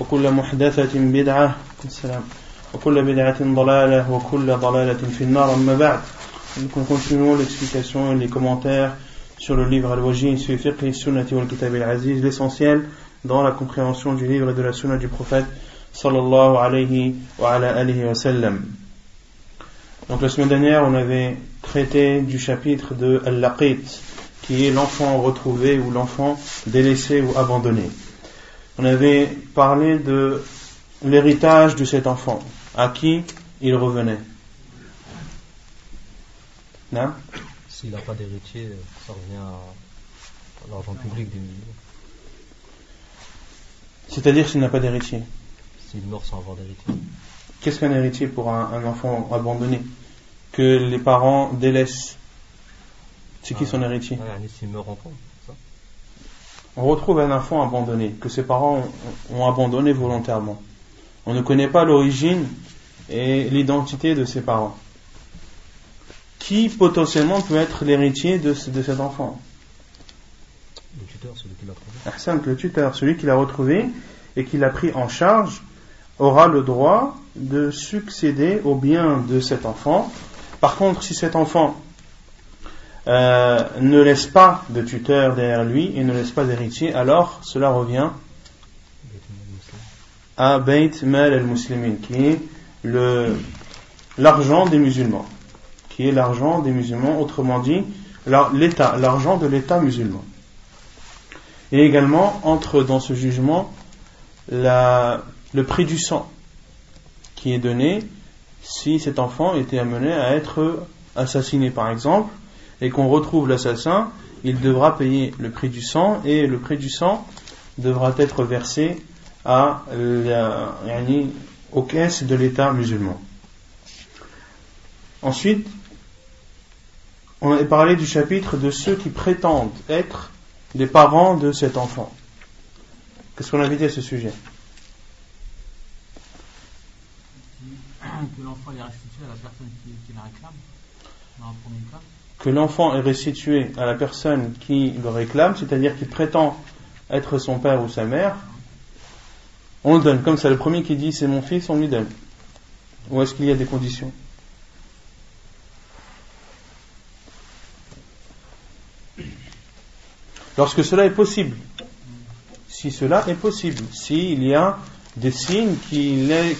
وكل محدثة بدعة السلام وكل بدعة ضلالة وكل ضلالة في النار أما بعد Nous continuons l'explication et les commentaires sur le livre Al-Wajin fi fiqh sunnati wal kitab al-aziz, l'essentiel dans la compréhension du livre et de la sunna du prophète sallallahu alayhi wa ala alihi wa sallam. Donc la semaine dernière, on avait traité du chapitre de Al-Laqit, qui est l'enfant retrouvé ou l'enfant délaissé ou abandonné. On avait parlé de l'héritage de cet enfant, à qui il revenait. Non? S'il n'a pas d'héritier, ça revient à l'argent public des millions. C'est-à-dire s'il n'a pas d'héritier? S'il meurt sans avoir d'héritier. Qu'est-ce qu'un héritier pour un, enfant abandonné Que les parents délaissent? C'est qui son héritier? S'il meurt enfant. On retrouve un enfant abandonné, que ses parents ont abandonné volontairement. On ne connaît pas l'origine et l'identité de ses parents. Qui potentiellement peut être l'héritier de, de, cet enfant? Le tuteur, celui qui l'a trouvé. le tuteur, celui qui l'a retrouvé et qui l'a pris en charge, aura le droit de succéder au bien de cet enfant. Par contre, si cet enfant euh, ne laisse pas de tuteur derrière lui et ne laisse pas d'héritier, alors cela revient à Beit Mal al-Muslimin, qui est l'argent des musulmans, qui est l'argent des musulmans, autrement dit, l'État, l'argent de l'État musulman. Et également entre dans ce jugement le prix du sang qui est donné si cet enfant était amené à être assassiné. Par exemple et qu'on retrouve l'assassin, il devra payer le prix du sang et le prix du sang devra être versé la, aux caisses de l'État musulman. Ensuite, on a parlé du chapitre de ceux qui prétendent être les parents de cet enfant. Qu'est-ce qu'on a dit à ce sujet? Que l'enfant est restitué à la personne qui, la réclame, dans un premier cas que l'enfant est restitué à la personne qui le réclame, c'est-à-dire qui prétend être son père ou sa mère, on le donne. Comme ça, le premier qui dit c'est mon fils, on lui donne. Ou est-ce qu'il y a des conditions? Lorsque cela est possible, si cela est possible, s'il y a des signes qui,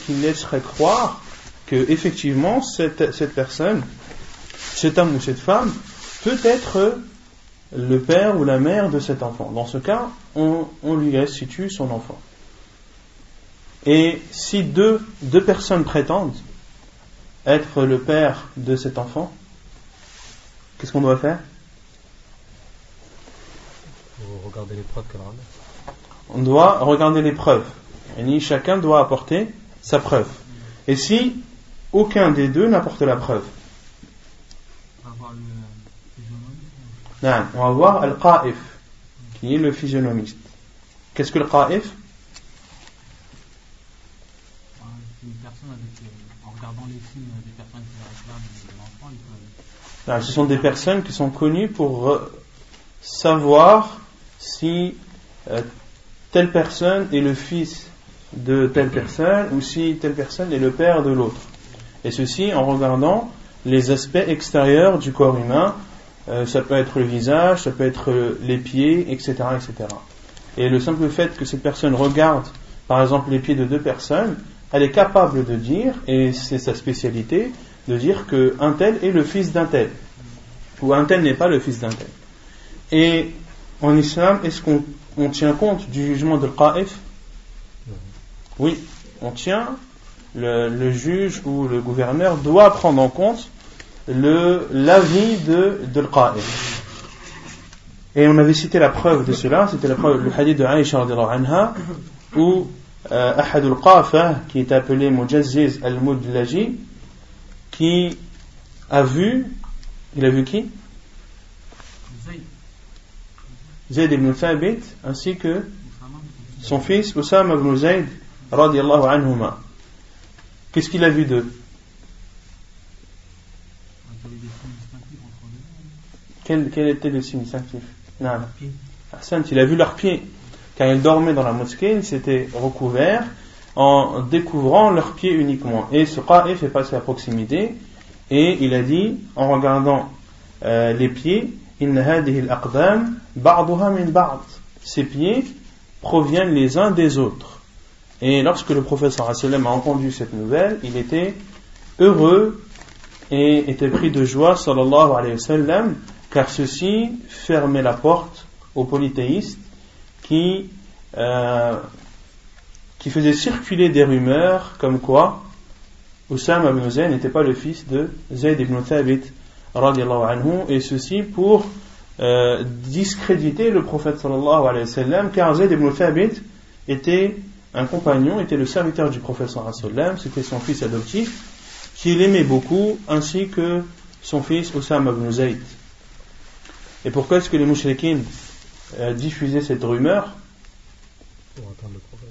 laisseraient croire que effectivement cette, cette personne cet homme ou cette femme peut être le père ou la mère de cet enfant. Dans ce cas, on, lui restitue son enfant. Et si deux, deux personnes prétendent être le père de cet enfant, qu'est-ce qu'on doit faire? Regarder les preuves On doit regarder les preuves. Et chacun doit apporter sa preuve. Et si aucun des deux n'apporte la preuve, on va voir Al-Qa'if, qui est le physionomiste. Qu'est-ce que le Qa'if? Ce sont des personnes qui sont connues pour savoir si euh, telle personne est le fils de telle personne ou si telle personne est le père de l'autre. Et ceci en regardant les aspects extérieurs du corps humain, euh, ça peut être le visage, ça peut être les pieds, etc., etc. Et le simple fait que cette personne regarde, par exemple, les pieds de deux personnes, elle est capable de dire, et c'est sa spécialité, de dire que un tel est le fils d'un tel, ou un tel n'est pas le fils d'un tel. Et en islam, est-ce qu'on tient compte du jugement de Qa'if? Oui, on tient, le, juge ou le gouverneur doit prendre en compte l'avis de, de Qa'if. Et on avait cité la preuve de cela, c'était la preuve, le hadith de Aïcha anha, où euh, Ahadul Qafa, qui est appelé Mujazziz al-Mudlaji, qui a vu, il a vu qui? Zayd ibn Thabit, ainsi que son fils Oussama ibn Zayd, radiallahu anhuma. Qu'est-ce qu'il a vu d'eux? Quel, était le signe distinctif il a vu leurs pieds. Quand ils dormaient dans la mosquée, ils s'étaient recouverts en découvrant leurs pieds uniquement. Et ce qa'if est passé à proximité et il a dit, en regardant euh, les pieds, ces pieds proviennent les uns des autres. Et lorsque le professeur a entendu cette nouvelle, il était heureux et était pris de joie, sallallahu alayhi wa sallam, car ceci fermait la porte aux polythéistes qui, euh, qui faisaient circuler des rumeurs comme quoi Oussam ibn Zayd n'était pas le fils de Zayd ibn Thabit anhu, et ceci pour euh, discréditer le prophète sallallahu alayhi car Zayd ibn Thabit était un compagnon, était le serviteur du prophète sallallahu alayhi sallam, c'était son fils adoptif qu'il aimait beaucoup ainsi que son fils Oussam ibn Zayd et pourquoi est-ce que les mouchriquines euh, diffusaient cette rumeur Pour attendre le prophète.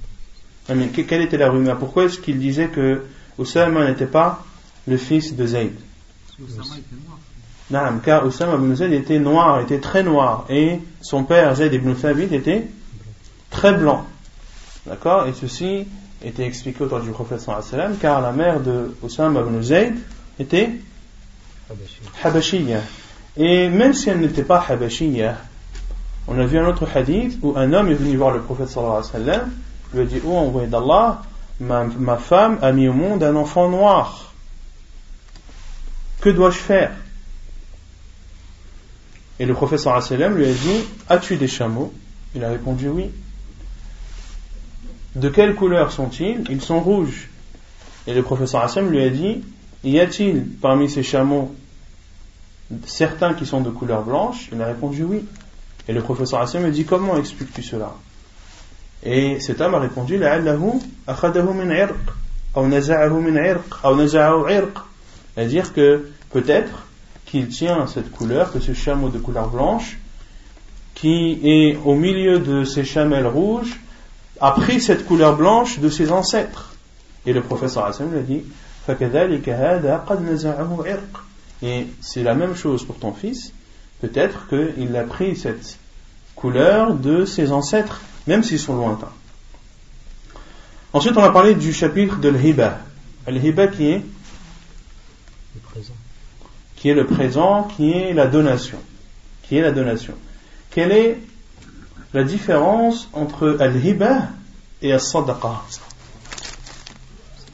Ah, mais quelle était la rumeur? Pourquoi est-ce qu'ils disaient que Oussama n'était pas le fils de Zayd? Oussama était noir. Non, car Oussama ibn Zayd était noir, était très noir, et son père Zayd ibn Thabit était très blanc. D'accord? Et ceci était expliqué autour du prophète sallam, car la mère de Oussama ibn Zayd était Habashiyya. Et même si elle n'était pas habashiyah, on a vu un autre hadith où un homme est venu voir le prophète sallallahu lui a dit, oh envoyé d'Allah, ma, ma femme a mis au monde un enfant noir. Que dois-je faire? Et le prophète sallallahu lui a dit, as-tu des chameaux? Il a répondu oui. De quelle couleur sont-ils? Ils sont rouges. Et le prophète sallallahu lui a dit, y a-t-il parmi ces chameaux certains qui sont de couleur blanche Il a répondu oui. Et le professeur Hassan me dit Comment expliques-tu cela? Et cet homme a répondu C'est-à-dire que peut-être qu'il tient cette couleur, que ce chameau de couleur blanche, qui est au milieu de ses chamelles rouges, a pris cette couleur blanche de ses ancêtres. Et le professeur Hassan lui a dit et c'est la même chose pour ton fils. Peut-être qu'il a pris cette couleur de ses ancêtres, même s'ils sont lointains. Ensuite, on va parler du chapitre de l'hiba. L'hiba qui est le présent. Qui est le présent, qui est la donation. Qui est la donation. Quelle est la différence entre al-hiba et al-sadaqa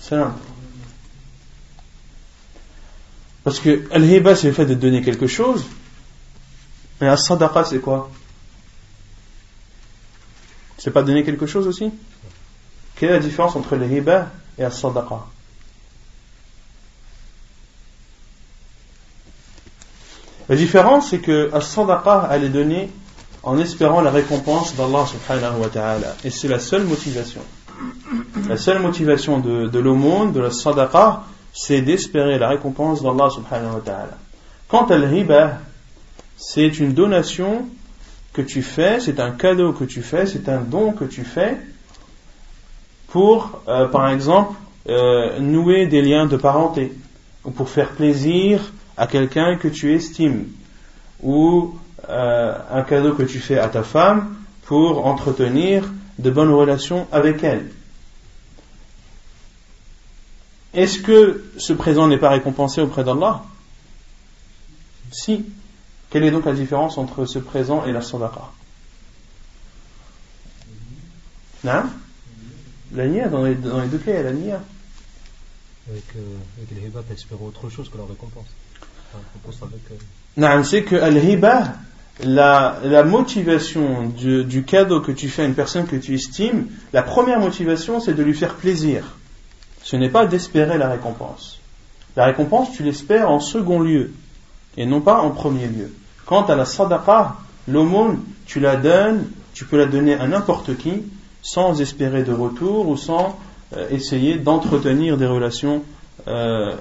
Salam. Parce que al-hiba, c'est le fait de donner quelque chose. Mais la sadaqa, c'est quoi? C'est pas donner quelque chose aussi? Quelle est la différence entre le hiba et la sadaqa La différence, c'est que la sadaqa, elle est donnée en espérant la récompense d'Allah subhanahu wa ta'ala. Et c'est la seule motivation. La seule motivation de, de l'aumône, de la sadaqa, c'est d'espérer la récompense d'Allah subhanahu wa ta'ala. Quant à l'hiba, c'est une donation que tu fais, c'est un cadeau que tu fais, c'est un don que tu fais pour, euh, par exemple, euh, nouer des liens de parenté, ou pour faire plaisir à quelqu'un que tu estimes, ou euh, un cadeau que tu fais à ta femme pour entretenir de bonnes relations avec elle. Est-ce que ce présent n'est pas récompensé auprès d'Allah? Si. Quelle est donc la différence entre ce présent et la sadaqa? Non La nia, dans les, deux cas, il y a la nia. avec, euh, avec les hiba, t'espères autre chose que la récompense. Avec, euh, Non, c'est que al-hiba, la, la motivation du, du cadeau que tu fais à une personne que tu estimes, la première motivation, c'est de lui faire plaisir. Ce n'est pas d'espérer la récompense. La récompense, tu l'espères en second lieu, et non pas en premier lieu. Quant à la sadaqa, l'aumône, tu la donnes, tu peux la donner à n'importe qui, sans espérer de retour ou sans euh, essayer d'entretenir des relations euh,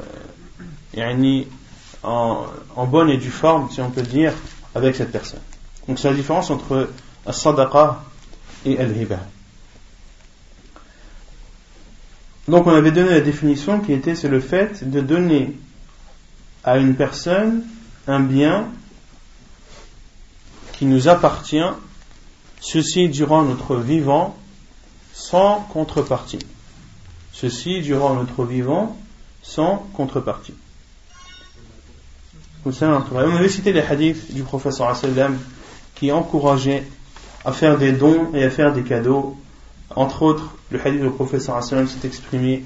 en, bonne et due forme, si on peut dire, avec cette personne. Donc c'est la différence entre as-sadaqa et al-hiba. Donc on avait donné la définition qui était c'est le fait de donner à une personne un bien qui nous appartient, ceci durant notre vivant, sans contrepartie. Ceci durant notre vivant, sans contrepartie. On avait cité les hadiths du professeur qui encourageaient à faire des dons et à faire des cadeaux. Entre autres, le hadith du professeur s'est exprimé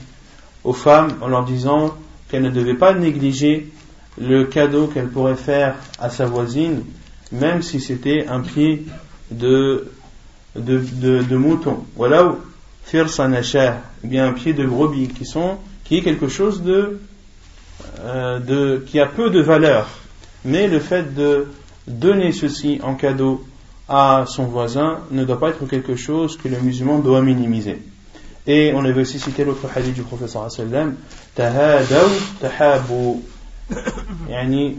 aux femmes en leur disant qu'elles ne devaient pas négliger le cadeau qu'elles pourraient faire à sa voisine, même si c'était un pied de, de, de, mouton. Voilà où bien un pied de brebis, qui sont, qui est quelque chose de, euh, de, qui a peu de valeur. Mais le fait de donner ceci en cadeau à son voisin ne doit pas être quelque chose que le musulman doit minimiser. Et on avait aussi cité l'autre hadith du professeur sallam, tahadaw. Yani,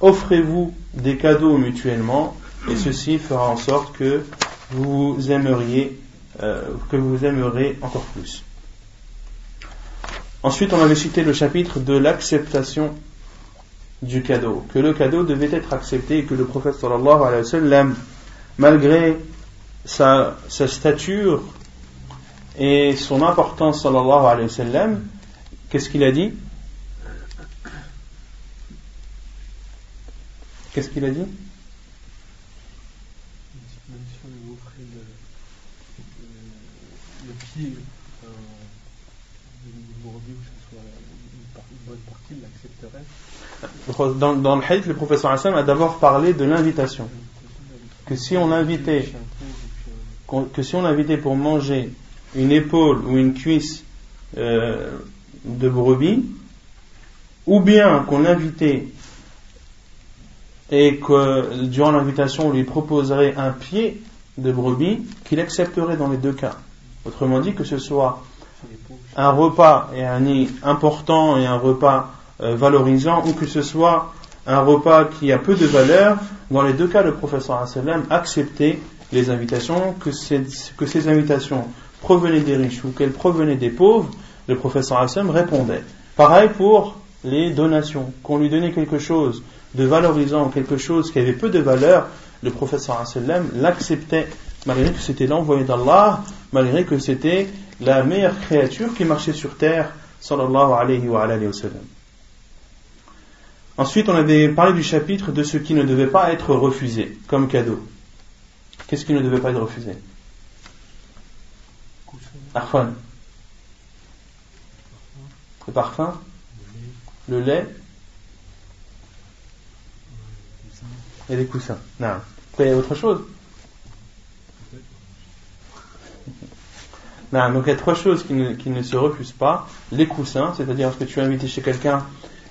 offrez-vous des cadeaux mutuellement et ceci fera en sorte que vous aimeriez euh, que vous aimerez encore plus. Ensuite, on avait cité le chapitre de l'acceptation du cadeau, que le cadeau devait être accepté et que le prophète sallallahu alayhi wa sallam, malgré sa, stature et son importance sallallahu alayhi wa sallam, qu'est-ce qu'il a dit? Qu'est-ce qu'il a dit? Dans, dans, le hadith, le professeur Hassan a d'abord parlé de l'invitation. Que si on invitait, que si on invitait pour manger une épaule ou une cuisse euh, de brebis, ou bien qu'on l'invitait et que durant l'invitation on lui proposerait un pied de brebis, qu'il accepterait dans les deux cas. Autrement dit, que ce soit un repas et un nid important et un repas euh, valorisant ou que ce soit un repas qui a peu de valeur, dans les deux cas, le professeur acceptait les invitations, que ces, invitations provenaient des riches ou qu'elles provenaient des pauvres, le professeur Hassan répondait. Pareil pour les donations, qu'on lui donnait quelque chose de valorisant, quelque chose qui avait peu de valeur, le professeur Hassan l'acceptait, malgré que c'était l'envoyé d'Allah, malgré que c'était la meilleure créature qui marchait sur terre, sallallahu alayhi wa, alayhi wa sallam. Ensuite, on avait parlé du chapitre de ce qui ne devait pas être refusé comme cadeau. Qu'est-ce qui ne devait pas être refusé? Arfan. Le parfum Le lait Et les coussins. Non. il y a autre chose? Non, donc il y a trois choses qui ne, se refusent pas. Les coussins, c'est-à-dire lorsque tu es invité chez quelqu'un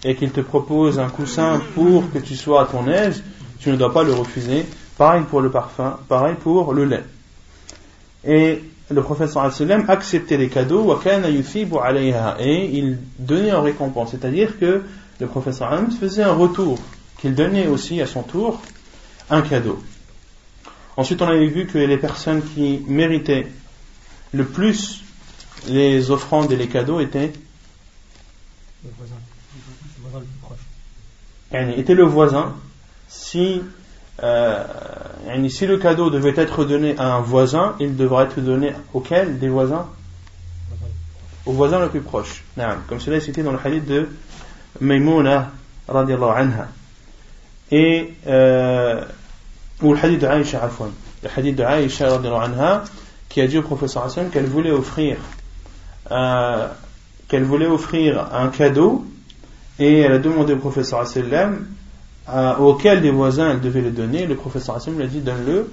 et qu'il te propose un coussin pour que tu sois à ton aise, tu ne dois pas le refuser. Pareil pour le parfum, pareil pour le lait. Et le professeur sallam acceptait les cadeaux et il donnait en récompense. C'est-à-dire que le professeur faisait un retour, qu'il donnait aussi à son tour un cadeau. Ensuite, on avait vu que les personnes qui méritaient le plus les offrandes et les cadeaux étaient était le voisin, si, euh, si le cadeau devait être donné à un voisin, il devrait être donné auquel des voisins? Au voisin le plus proche. Comme cela est cité dans le hadith de Maimouna anha. Et, euh, ou le hadith de Aïcha Afwan. Le hadith de Aïcha anha qui a dit au professeur Hassan qu'elle voulait offrir euh, qu'elle voulait offrir un cadeau et elle a demandé au professeur sallam auquel des voisins elle devait le donner. Le professeur sallam lui a dit donne-le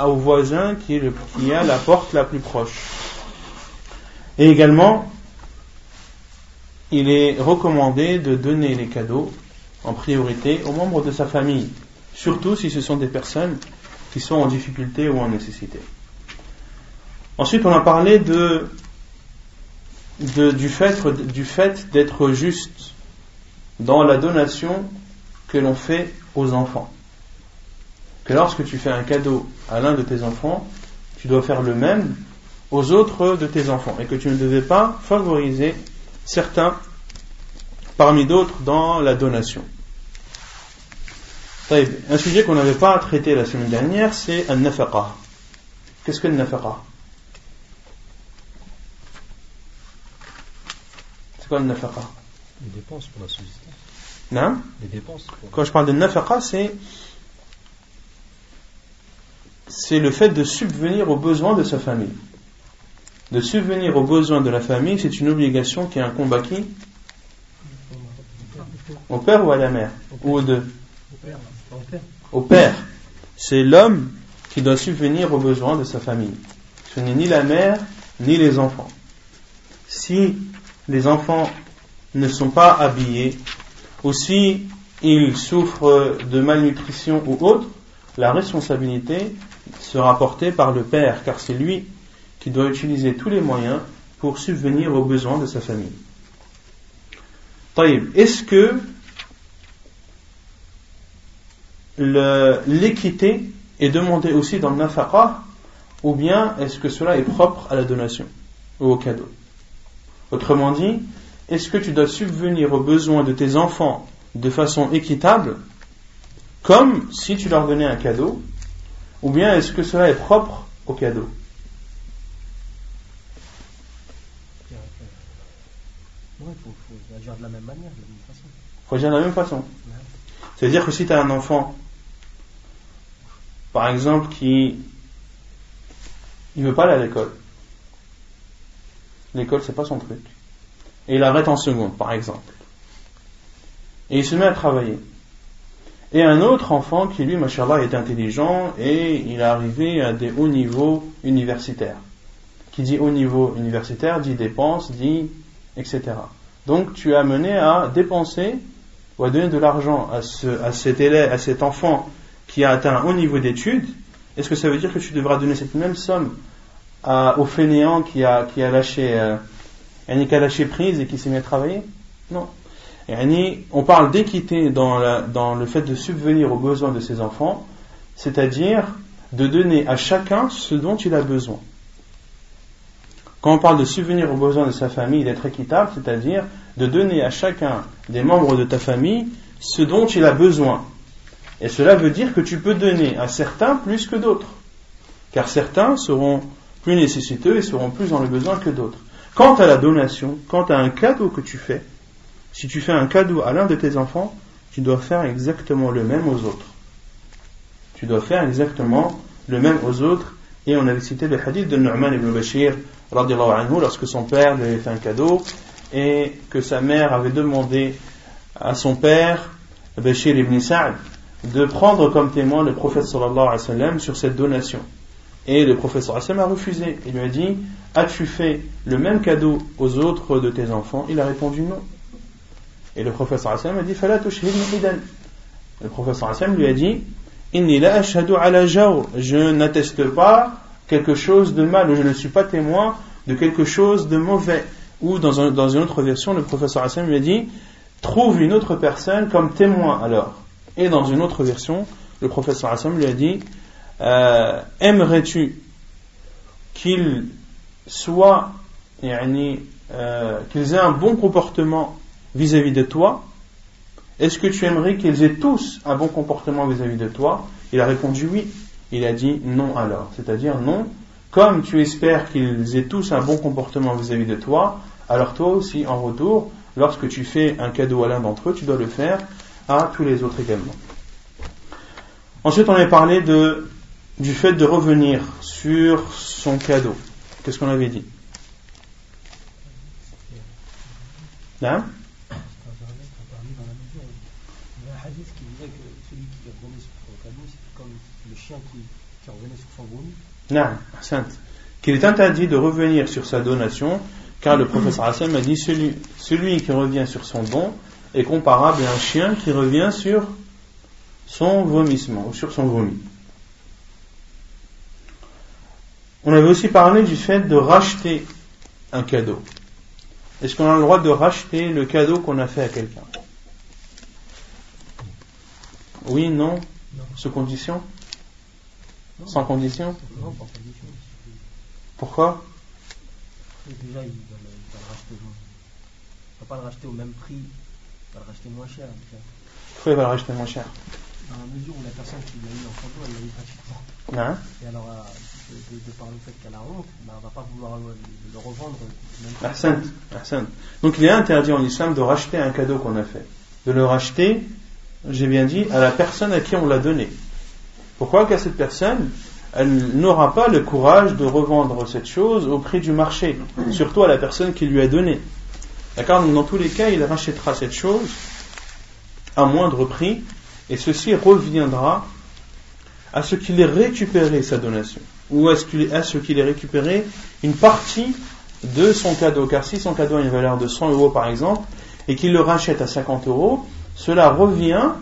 au voisin qui, qui a la porte la plus proche. Et également, il est recommandé de donner les cadeaux en priorité aux membres de sa famille, surtout si ce sont des personnes qui sont en difficulté ou en nécessité. Ensuite, on a parlé de, du fait, du fait d'être juste dans la donation que l'on fait aux enfants. Que lorsque tu fais un cadeau à l'un de tes enfants, tu dois faire le même aux autres de tes enfants et que tu ne devais pas favoriser certains parmi d'autres dans la donation. Un sujet qu'on n'avait pas traité la semaine dernière, c'est un nafaqa. Qu'est-ce que le nafaqa C'est quoi le nafaqa Les dépenses pour la subsistance. Non Les dépenses. Quand je parle de nafaqa, c'est c'est le fait de subvenir aux besoins de sa famille. De subvenir aux besoins de la famille, c'est une obligation qui est un combat qui? Au père ou à la mère? Ou aux deux? Au père. C'est l'homme qui doit subvenir aux besoins de sa famille. Ce n'est ni la mère ni les enfants. Si les enfants ne sont pas habillés ou si ils souffrent de malnutrition ou autre, la responsabilité sera portée par le père car c'est lui qui doit utiliser tous les moyens pour subvenir aux besoins de sa famille. Est-ce que l'équité est demandée aussi dans le nafaqa ou bien est-ce que cela est propre à la donation ou au cadeau? Autrement dit, est-ce que tu dois subvenir aux besoins de tes enfants de façon équitable comme si tu leur donnais un cadeau ou bien est-ce que cela est propre au cadeau? Il faut, agir de la même manière, de la même façon. Il faut agir de la même façon. C'est-à-dire que si tu as un enfant par exemple, qui il veut pas aller à l'école. L'école, c'est pas son truc. Et il arrête en seconde, par exemple. Et il se met à travailler. Et un autre enfant qui, lui, machallah, est intelligent et il est arrivé à des hauts niveaux universitaires. Qui dit haut niveau universitaire dit dépenses, dit etc. Donc tu es amené à dépenser ou à donner de l'argent à, ce, à cet élève, à cet enfant qui a atteint un haut niveau d'études, est-ce que ça veut dire que tu devras donner cette même somme au fainéant qui a, qui a lâché, euh, qui a lâché prise et qui s'est mis à travailler Non. on parle d'équité dans, dans le fait de subvenir aux besoins de ses enfants, c'est-à-dire de donner à chacun ce dont il a besoin. Quand on parle de subvenir aux besoins de sa famille, d'être équitable, c'est-à-dire de donner à chacun des membres de ta famille ce dont il a besoin. Et cela veut dire que tu peux donner à certains plus que d'autres. Car certains seront plus nécessiteux et seront plus dans le besoin que d'autres. Quant à la donation, quant à un cadeau que tu fais, si tu fais un cadeau à l'un de tes enfants, tu dois faire exactement le même aux autres. Tu dois faire exactement le même aux autres. Et on avait cité le hadith de Nu'man ibn Bashir, anhu, lorsque son père lui avait fait un cadeau et que sa mère avait demandé à son père, Bashir ibn Sa'd, de prendre comme témoin le prophète sallallahu alayhi wa sallam sur cette donation. Et le wa sallam a refusé. Il lui a dit As-tu fait le même cadeau aux autres de tes enfants? Il a répondu non. Et le wa sallam a dit Le sallallahu alayhi wa sallam lui a dit Inni la ashadu ala Je n'atteste pas quelque chose de mal, ou je ne suis pas témoin de quelque chose de mauvais. Ou dans, une autre version, le wa sallam lui a dit Trouve une autre personne comme témoin alors. Et dans une autre version, le professeur Hassan lui a dit euh, Aimerais-tu qu'ils soient, euh, qu'ils aient un bon comportement vis-à-vis de toi? Est-ce que tu aimerais qu'ils aient tous un bon comportement vis-à-vis de toi? Il a répondu oui. Il a dit non alors. C'est-à-dire non, comme tu espères qu'ils aient tous un bon comportement vis-à-vis de toi, alors toi aussi, en retour, lorsque tu fais un cadeau à l'un d'entre eux, tu dois le faire à tous les autres également. Ensuite, on avait parlé de, du fait de revenir sur son cadeau. Qu'est-ce qu'on avait dit? Là? C'est interdit dans la mesure où il y a un hadith qui disait que celui qui revenait sur son cadeau, c'était comme le chien qui, qui revenait sur son vomi. Non, Sainte. Qu'il est interdit de revenir sur sa donation, car le professeur Hassan a dit celui, celui qui revient sur son don est comparable à un chien qui revient sur son vomissement ou sur son vomi. On avait aussi parlé du fait de racheter un cadeau. Est-ce qu'on a le droit de racheter le cadeau qu'on a fait à quelqu'un? Oui, non? Non. Sous condition? Non. Sans condition? Non, pas condition. Pourquoi? Déjà, il va, le, il va le racheter. Il va pas le racheter au même prix. Il va le racheter moins cher. déjà. Pourquoi il va le racheter moins cher? Dans la mesure où la personne qui l'a eu en cadeau, elle l'a eu gratuitement. Hein? Et alors, euh, de, par le fait qu'elle a honte, ben, elle va pas vouloir le, le revendre au même prix. Ahsan, ahsan. Donc il est interdit en islam de racheter un cadeau qu'on a fait. De le racheter, j'ai bien dit, à la personne à qui on l'a donné. Pourquoi? Car cette personne, elle n'aura pas le courage de revendre cette chose au prix du marché, surtout à la personne qui lui a donné. D'accord? Donc dans tous les cas, il rachètera cette chose à moindre prix, et ceci reviendra à ce qu'il ait récupéré sa donation, ou à ce qu'il ait récupéré une partie de son cadeau. Car si son cadeau a une valeur de 100 euros par exemple, et qu'il le rachète à 50 euros, cela revient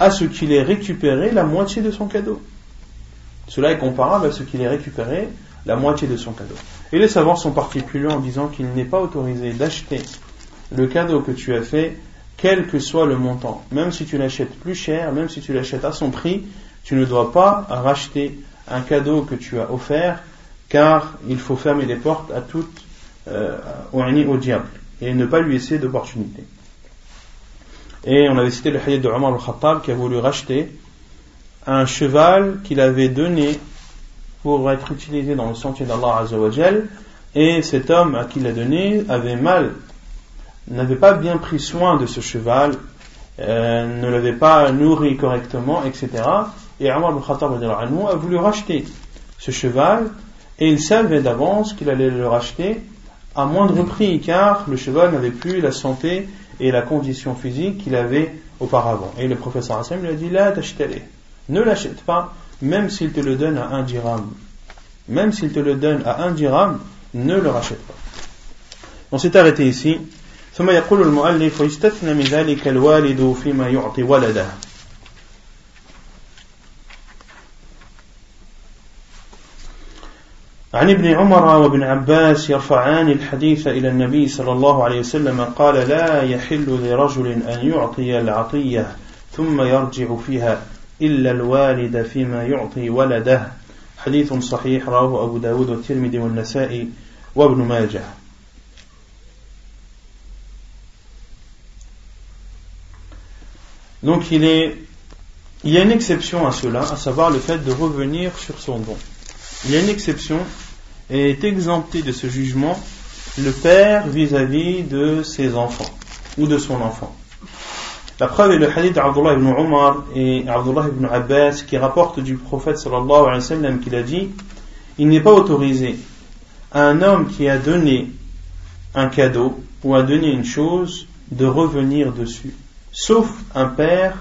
à ce qu'il ait récupéré la moitié de son cadeau. Cela est comparable à ce qu'il ait récupéré la moitié de son cadeau. Et les savants sont loin en disant qu'il n'est pas autorisé d'acheter le cadeau que tu as fait, quel que soit le montant. Même si tu l'achètes plus cher, même si tu l'achètes à son prix, tu ne dois pas racheter un cadeau que tu as offert, car il faut fermer les portes à toute, euh, au, diable, et ne pas lui laisser d'opportunité. Et on avait cité le hadith de Omar al-Khattab qui a voulu racheter un cheval qu'il avait donné pour être utilisé dans le sentier d'Allah Azzawajal, et cet homme à qui l'a donné avait mal, n'avait pas bien pris soin de ce cheval, euh, ne l'avait pas nourri correctement, etc. Et Omar radiyallahu anhu, a voulu racheter ce cheval, et il savait d'avance qu'il allait le racheter à moindre prix, car le cheval n'avait plus la santé et la condition physique qu'il avait auparavant. Et le professeur Hassan lui a dit, là, t'achèterai. Ne l'achète pas, même s'il te le donne à un dirham. Même s'il te le donne à un dirham, ne le rachète pas. On s'est arrêté ici. ثم يقول المؤلف ويستثنى من ذلك الوالد فيما يعطي ولده. عن ابن عمر وابن عباس يرفعان الحديث إلى النبي صلى الله عليه وسلم قال لا يحل لرجل أن يعطي العطية ثم يرجع فيها إلا الوالد فيما يعطي ولده. حديث صحيح رواه أبو داود والترمذي والنسائي وابن ماجه. Donc il, est, il y a une exception à cela, à savoir le fait de revenir sur son don. Il y a une exception et est exempté de ce jugement le père vis-à-vis de ses enfants ou de son enfant. La preuve est le hadith d'Abdullah ibn Umar et Abdullah ibn Abbas qui rapporte du prophète sallallahu alayhi wa sallam qu'il a dit Il n'est pas autorisé à un homme qui a donné un cadeau ou a donné une chose de revenir dessus, sauf un père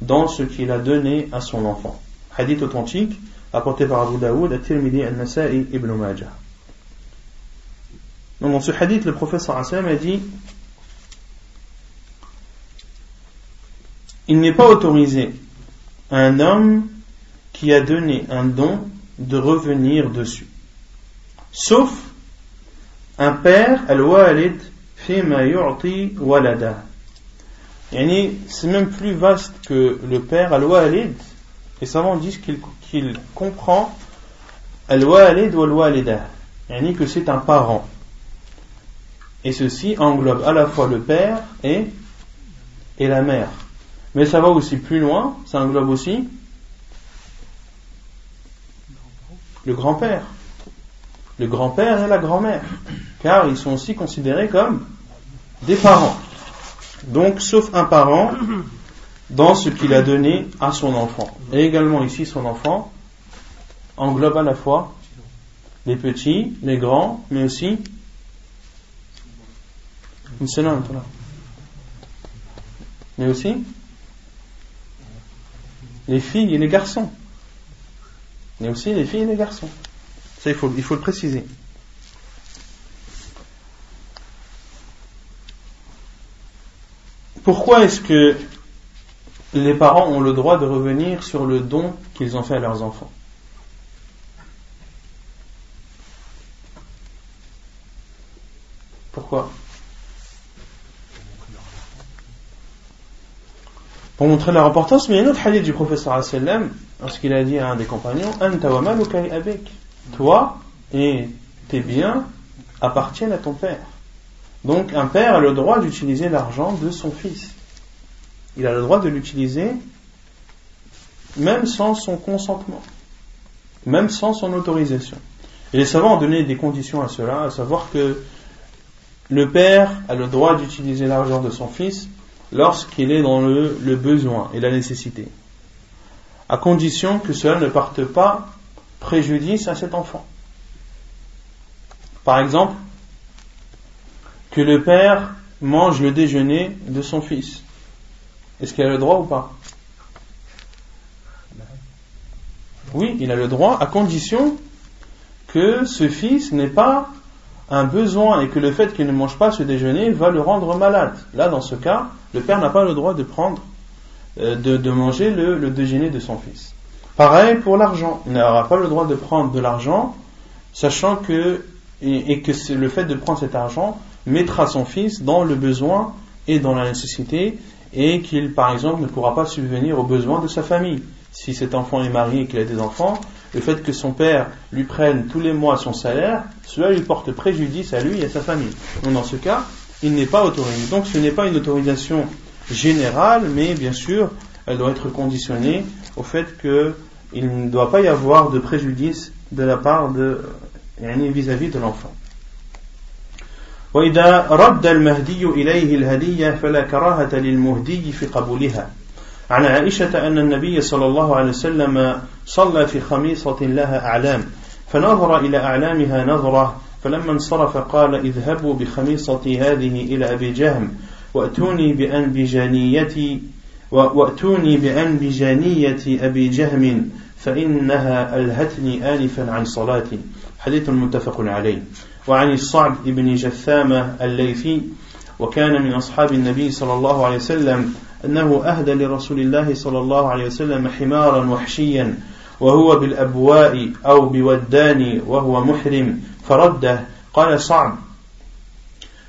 dans ce qu'il a donné à son enfant. Hadith authentique apporté par Abu Daoud, At-Tirmidhi, Al-Nasa'i, Ibn Majah. Donc dans ce hadith, le professeur a dit Il n'est pas autorisé à un homme qui a donné un don de revenir dessus. Sauf un père, al-walid, fima yu'ti walada. C'est même plus vaste que le père, al-walid. Les savants disent qu'il comprend al-walid ou al-walida. Que c'est un parent. Et ceci englobe à la fois le père et, et la mère. Mais ça va aussi plus loin, ça englobe aussi le grand-père. Le grand-père et la grand-mère. Car ils sont aussi considérés comme des parents. Donc, sauf un parent, dans ce qu'il a donné à son enfant. Et également ici, son enfant englobe à la fois les petits, les grands, mais aussi mais aussi les filles et les garçons. Mais aussi les filles et les garçons. Ça, il faut, il faut le préciser. Pourquoi est-ce que les parents ont le droit de revenir sur le don qu'ils ont fait à leurs enfants? Pourquoi? Pour montrer leur importance, mais il y a un autre hadith du professeur lorsqu'il a dit à un des compagnons Toi et tes biens appartiennent à ton père. Donc un père a le droit d'utiliser l'argent de son fils. Il a le droit de l'utiliser même sans son consentement, même sans son autorisation. Et les savants ont donné des conditions à cela, à savoir que le père a le droit d'utiliser l'argent de son fils lorsqu'il est dans le, besoin et la nécessité, à condition que cela ne parte pas préjudice à cet enfant. Par exemple, que le père mange le déjeuner de son fils. Est-ce qu'il a le droit ou pas? Oui, il a le droit à condition que ce fils n'ait pas un besoin et que le fait qu'il ne mange pas ce déjeuner va le rendre malade. Là, dans ce cas, le père n'a pas le droit de prendre, euh, de, manger le, déjeuner de son fils. Pareil pour l'argent. Il n'aura pas le droit de prendre de l'argent, sachant que, et, que le fait de prendre cet argent mettra son fils dans le besoin et dans la nécessité, et qu'il, par exemple, ne pourra pas subvenir aux besoins de sa famille. Si cet enfant est marié et qu'il a des enfants, le fait que son père lui prenne tous les mois son salaire, cela lui porte préjudice à lui et à sa famille. Donc dans ce cas, il n'est pas autorisé. Donc ce n'est pas une autorisation générale, mais bien sûr, elle doit être conditionnée au fait qu'il ne doit pas y avoir de préjudice de la part de vis-à-vis de l'enfant. وإذا رد المهدي إليه الهدية فلا كراهة للمهدي في قبولها. عن عائشة أن النبي صلى الله عليه وسلم صلى في خميصة لها أعلام فنظر إلى أعلامها نظرة فلما انصرف قال اذهبوا بخميصتي هذه إلى أبي جهم وأتوني بأنبجانيتي وأتوني بأنبجانية أبي جهم فإنها ألهتني آنفا عن صلاتي. حديث متفق عليه. وعن الصعب بن جثامة الليثي وكان من أصحاب النبي صلى الله عليه وسلم أنه أهدى لرسول الله صلى الله عليه وسلم حمارا وحشيا وهو بالأبواء أو بودان وهو محرم فرده قال صعب.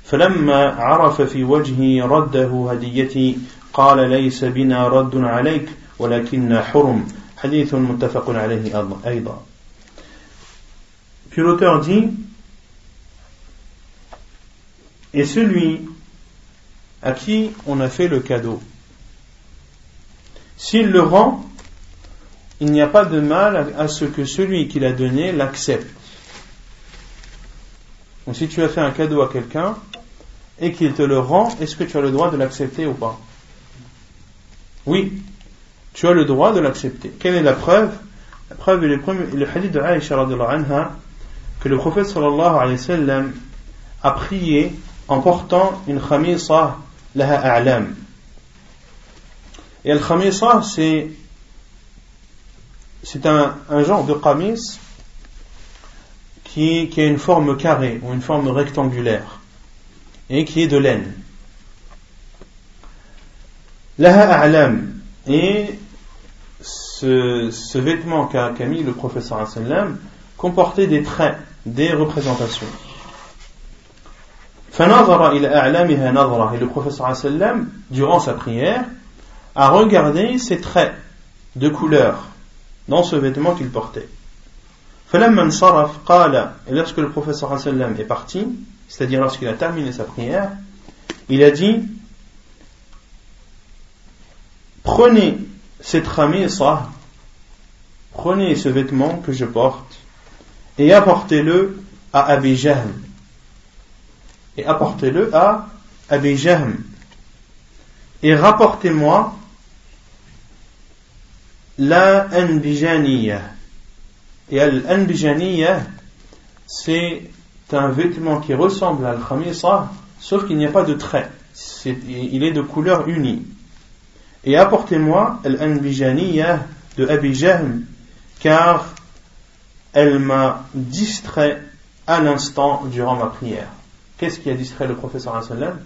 فلما عرف في وجهي رده هديتي قال ليس بنا رد عليك ولكن حرم. حديث متفق عليه أيضا. Puis l'auteur dit Et celui à qui on a fait le cadeau, s'il le rend, il n'y a pas de mal à ce que celui qui l'a donné l'accepte. Donc si tu as fait un cadeau à quelqu'un et qu'il te le rend, est-ce que tu as le droit de l'accepter ou pas? Oui, tu as le droit de l'accepter. Quelle est la preuve? La preuve est le, hadith de Aisha que le prophète a prié en portant une khamisa laha a'lam. Et al khamisa c'est un, genre de kamis qui, a une forme carrée ou une forme rectangulaire et qui est de laine. Laha a'lam. Et ce, vêtement qu'a mis le professeur comportait des traits, des représentations. Et le professeur sallam, durant sa prière, a regardé ces traits de couleur dans ce vêtement qu'il portait. Et lorsque le professeur sallam est parti, c'est-à-dire lorsqu'il a terminé sa prière, il a dit Prenez cette ramisa, prenez ce vêtement que je porte et apportez-le à Abi Jahl. Et apportez-le à Abi Jahl. Et rapportez-moi la anbijaniya. Et al-anbijaniya, c'est un vêtement qui ressemble à al-khamisa, sauf qu'il n'y a pas de trait. il est de couleur unie. et apportez-moi l'anbijaniyah de Abi Jahl, car elle m'a distrait à l'instant durant ma prière. Qu'est-ce qui a distrait le professeur sallam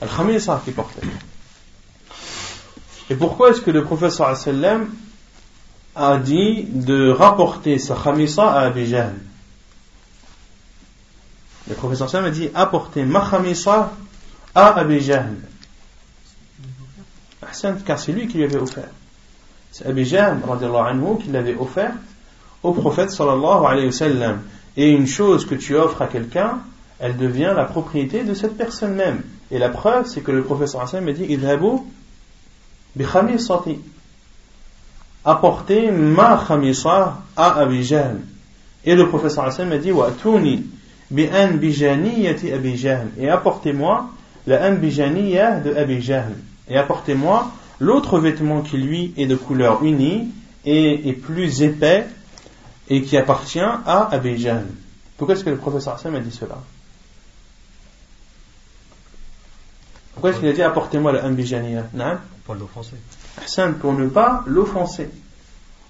Al-Khamisa qui portait. Et pourquoi est-ce que le professeur sallam a dit de rapporter sa khamisa à Abi Jahl? Le professeur sallam a dit apporter ma khamisa à Abi Jahl. Car c'est lui qui lui avait offert. C'est Abi qui l'avait offert au prophète sallallahu alayhi wa sallam. Et une chose que tu offres à quelqu'un, elle devient la propriété de cette personne même. Et la preuve, c'est que le professeur sallam a dit Idhabu bi khamisati. Apportez ma khamisa à Abi Jahl. Et le professeur sallam a dit Wa atuni bi anbijaniyati Abi Jahl. Et apportez-moi la anbijaniyah de Abi Jahl. Et apportez-moi l'autre vêtement qui lui est de couleur unie et est plus épais et qui appartient à Abi Jahl. Pourquoi est-ce que le professeur Hassan a dit cela? Pourquoi est-ce qu'il a dit apportez-moi la Ambijaniya Pour l'offenser. Hassan, pour ne pas l'offenser.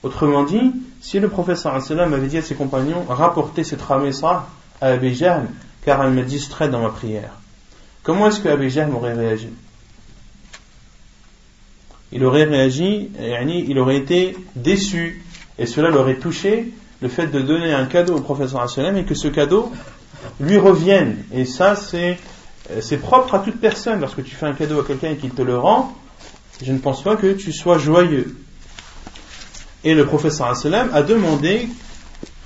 Autrement dit, si le professeur Hassan avait dit à ses compagnons rapportez cette ramessa à Abi Jahl, car elle me distrait dans ma prière, comment est-ce que Abi Jahl aurait réagi? Il aurait réagi, il aurait été déçu, et cela l'aurait touché le fait de donner un cadeau au professeur sallam et que ce cadeau lui revienne. Et ça, c'est, euh, c'est propre à toute personne. Lorsque tu fais un cadeau à quelqu'un et qu'il te le rend, je ne pense pas que tu sois joyeux. Et le professeur sallam a demandé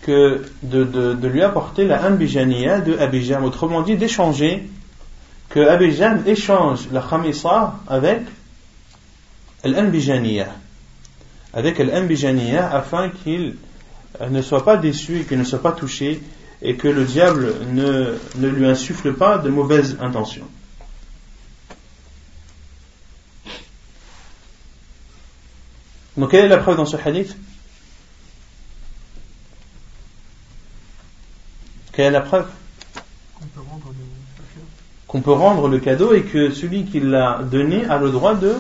que de, de, lui apporter la ambijaniya de Abijam, autrement dit d'échanger, que Abijam échange la khamisa avec l'ambijaniya, avec l'ambijaniya afin qu'il ne soit pas déçu et qu'il ne soit pas touché et que le diable ne, ne lui insuffle pas de mauvaises intentions. Donc quelle est la preuve dans ce hadith? Quelle est la preuve? Qu'on peut rendre le cadeau et que celui qui l'a donné a le droit de,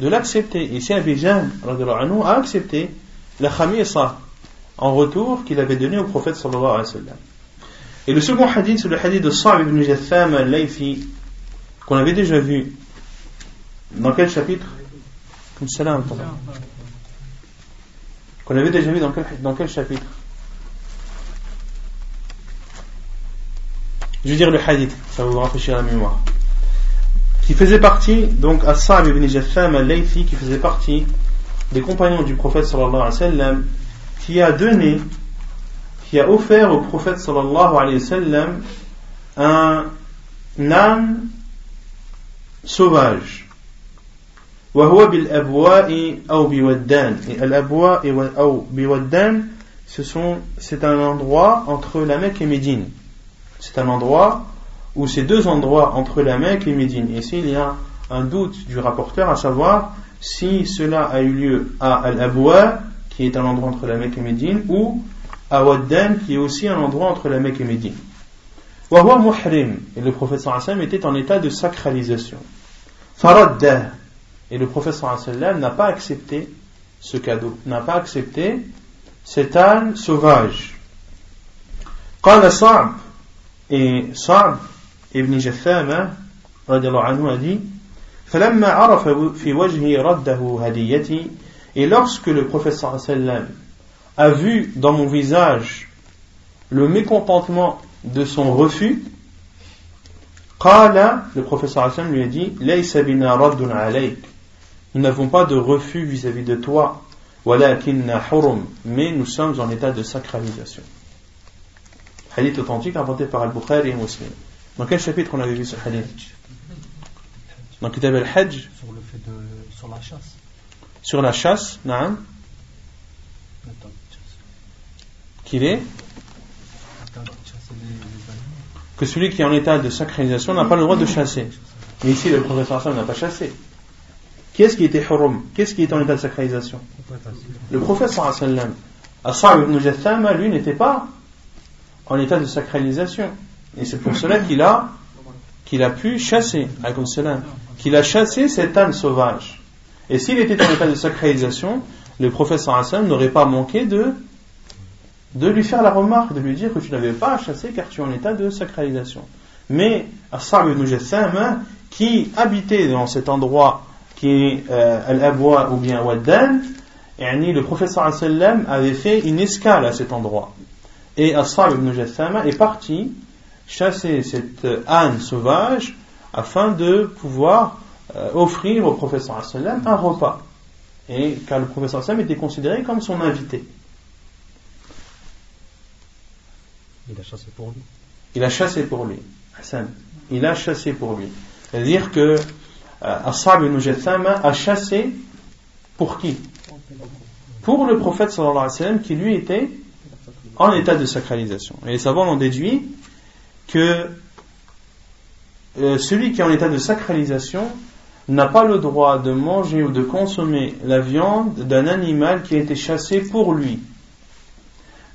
de l'accepter. Ici, Abidjan a accepté la khamisa en retour qu'il avait donné au prophète sallallahu alayhi wa sallam. Et le second hadith, c'est le hadith de Sa'b ibn Jatham al-Laythi, qu'on avait déjà vu. Dans quel chapitre? Qu'on avait déjà vu dans quel, chapitre? Je vais dire le hadith, ça va vous rafraîchir la mémoire. Qui faisait partie, donc, à Sa'b ibn Jatham al-Laythi, qui faisait partie des compagnons du prophète sallallahu alayhi wa sallam, qui a donné, qui a offert au prophète sallallahu alayhi wa sallam un âne sauvage. وهو بالأبواء أو بودان et الأبواء أو بودان ce sont c'est un endroit entre la Mecque et Médine c'est un endroit où c'est deux endroits entre la Mecque et Médine et s'il y a un doute du rapporteur à savoir si cela a eu lieu à Al-Abwa qui est un endroit entre la Mecque et Médine, ou à Waddan, qui est aussi un endroit entre la Mecque et Médine. Wahwa muhrim, et le prophète sallam était en état de sacralisation. Faradda, et le prophète sallam n'a pas accepté ce cadeau, n'a pas accepté cet âne sauvage. Qala Sa'b, et Sa'b ibn Jaffama, radiallahu anhu, a dit, فلما عرف في وجهي رده هديتي et lorsque le professeur sallam a vu dans mon visage le mécontentement de son refus, le professeur sallam lui a dit Nous n'avons pas de refus vis-à-vis de toi, mais nous sommes en état de sacralisation. Hadith authentique inventé par Al-Bukhari et Muslim. Dans quel chapitre on avait vu ce hadith? Dans le fait sur la chasse sur la chasse, naam, qu'il est que celui qui est en état de sacralisation n'a pas le droit de chasser. Mais ici, le professeur Hassan n'a pas chassé. Qui est-ce qui était hurum Qu'est-ce qui est en état de sacralisation? Le professeur Hassan. Assad ibn Jathama, lui, n'était pas en état de sacralisation. Et c'est pour cela qu'il a, qu'il a pu chasser. qu'il a chassé cet âne sauvage. Et s'il était en état de sacralisation, le professeur Hassan n'aurait pas manqué de, lui faire la remarque, de lui dire que tu n'avais pas à chasser car tu es en état de sacralisation. Mais Assar ibn Jassam, qui habitait dans cet endroit qui est euh, Al-Abwa ou bien Waddan, le professeur sallam avait fait une escale à cet endroit. Et Assar ibn Jassama est parti chasser cette âne sauvage afin de pouvoir euh, offrir au professeur sallam un repas. Et car le professeur sallam était considéré comme son invité. Il a chassé pour lui. Il a chassé pour lui. Hassan. Il a chassé pour lui. C'est-à-dire que euh, Assar ibn Jassama a chassé pour qui? Pour le prophète sallallahu alayhi wa sallam qui lui était en état de sacralisation. Et les savants ont déduit que euh, celui qui est en état de sacralisation n'a pas le droit de manger ou de consommer la viande d'un animal qui a été chassé pour lui.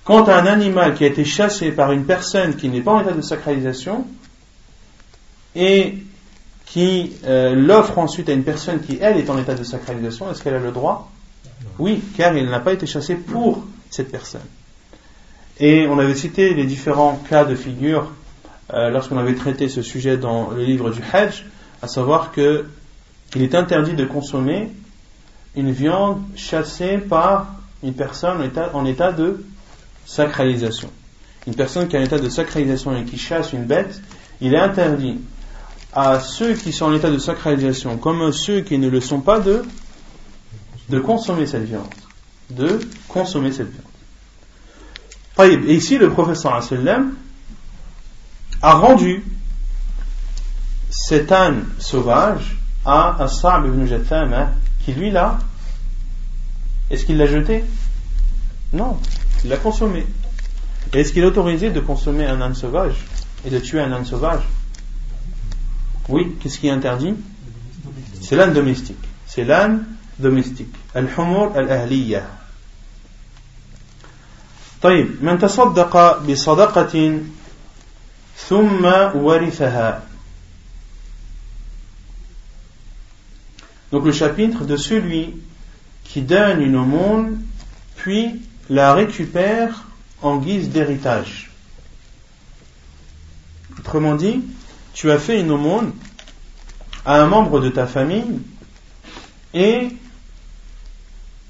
Quant à un animal qui a été chassé par une personne qui n'est pas en état de sacralisation et qui euh, l'offre ensuite à une personne qui, elle, est en état de sacralisation, est-ce qu'elle a le droit? Oui, car il n'a pas été chassé pour cette personne. Et on avait cité les différents cas de figure euh, lorsqu'on avait traité ce sujet dans le livre du Hajj, à savoir que il est interdit de consommer une viande chassée par une personne en état, de sacralisation. Une personne qui est en état de sacralisation et qui chasse une bête, il est interdit à ceux qui sont en état de sacralisation comme à ceux qui ne le sont pas de de consommer cette viande. De consommer cette viande. Et ici, le professeur a rendu cet âne sauvage à Assab ibn Jathama, qui lui là, est-ce qu'il l'a jeté Non, il l'a consommé. est-ce qu'il est autorisé de consommer un âne sauvage et de tuer un âne sauvage Oui, qu'est-ce qui est interdit C'est l'âne domestique. C'est l'âne domestique. الحمور الأهلية طيب من تصدق بصدقة ثم ورثها Donc le chapitre de celui qui donne une aumône puis la récupère en guise d'héritage. Autrement dit, tu as fait une aumône à un membre de ta famille et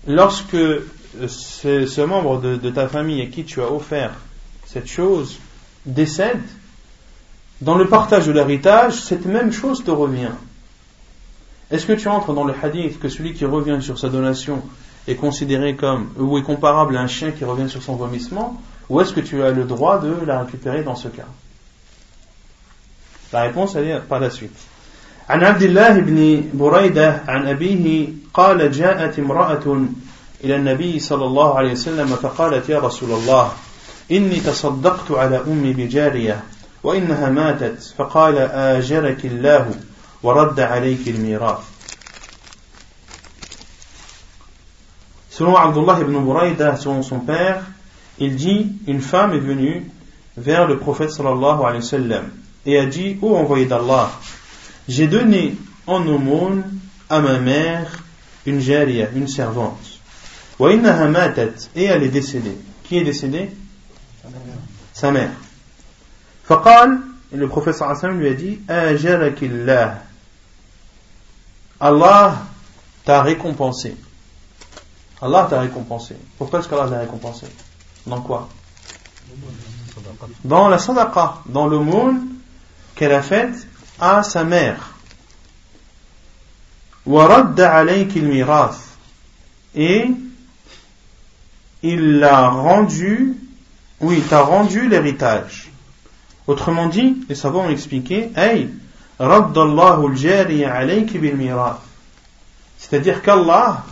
lorsque ce, membre de, ta famille à qui tu as offert cette chose décède, dans le partage de l'héritage, cette même chose te revient. Est-ce que tu entres dans le hadith que celui qui revient sur sa donation est considéré comme ou est comparable à un chien qui revient sur son vomissement ou est-ce que tu as le droit de la récupérer dans ce cas La réponse elle est par la suite. عن عبد الله بن بريدة عن أبيه قال جاءت امرأة إلى النبي صلى الله عليه وسلم فقالت يا رسول الله إني تصدقت على أمي بجارية وإنها ماتت فقال آجرك الله ورد عليك الميراث Selon Abdullah ibn Buraïda, selon son père, il dit Une femme est venue vers le prophète sallallahu alayhi wa sallam et a dit Ô envoyé d'Allah, J'ai donné en aumône à ma mère une jaria, une servante. Et elle est décédée. Qui est décédée Sa mère. فقال et le professeur Hassan lui a dit Allah t'a récompensé. Allah t'a récompensé. Pourquoi est-ce qu'Allah t'a récompensé? Dans quoi? Dans la sadaqa, dans monde qu'elle a fait à sa mère. Et il l'a rendu, oui, il t'a rendu l'héritage. Autrement dit, les savants ont expliqué, c'est-à-dire qu'Allah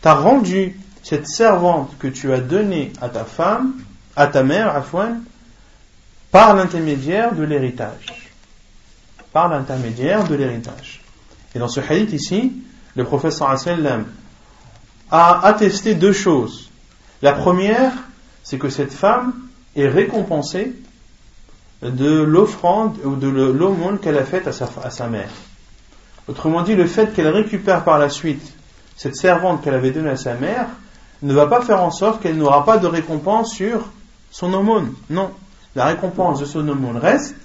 t'a rendu cette servante que tu as donnée à ta femme, à ta mère, à par l'intermédiaire de l'héritage par l'intermédiaire de l'héritage. Et dans ce hadith ici, le professeur sallam a attesté deux choses. La première, c'est que cette femme est récompensée de l'offrande ou de l'aumône qu'elle a faite à sa, à sa mère. Autrement dit, le fait qu'elle récupère par la suite cette servante qu'elle avait donnée à sa mère ne va pas faire en sorte qu'elle n'aura pas de récompense sur son aumône. Non. La récompense de son aumône reste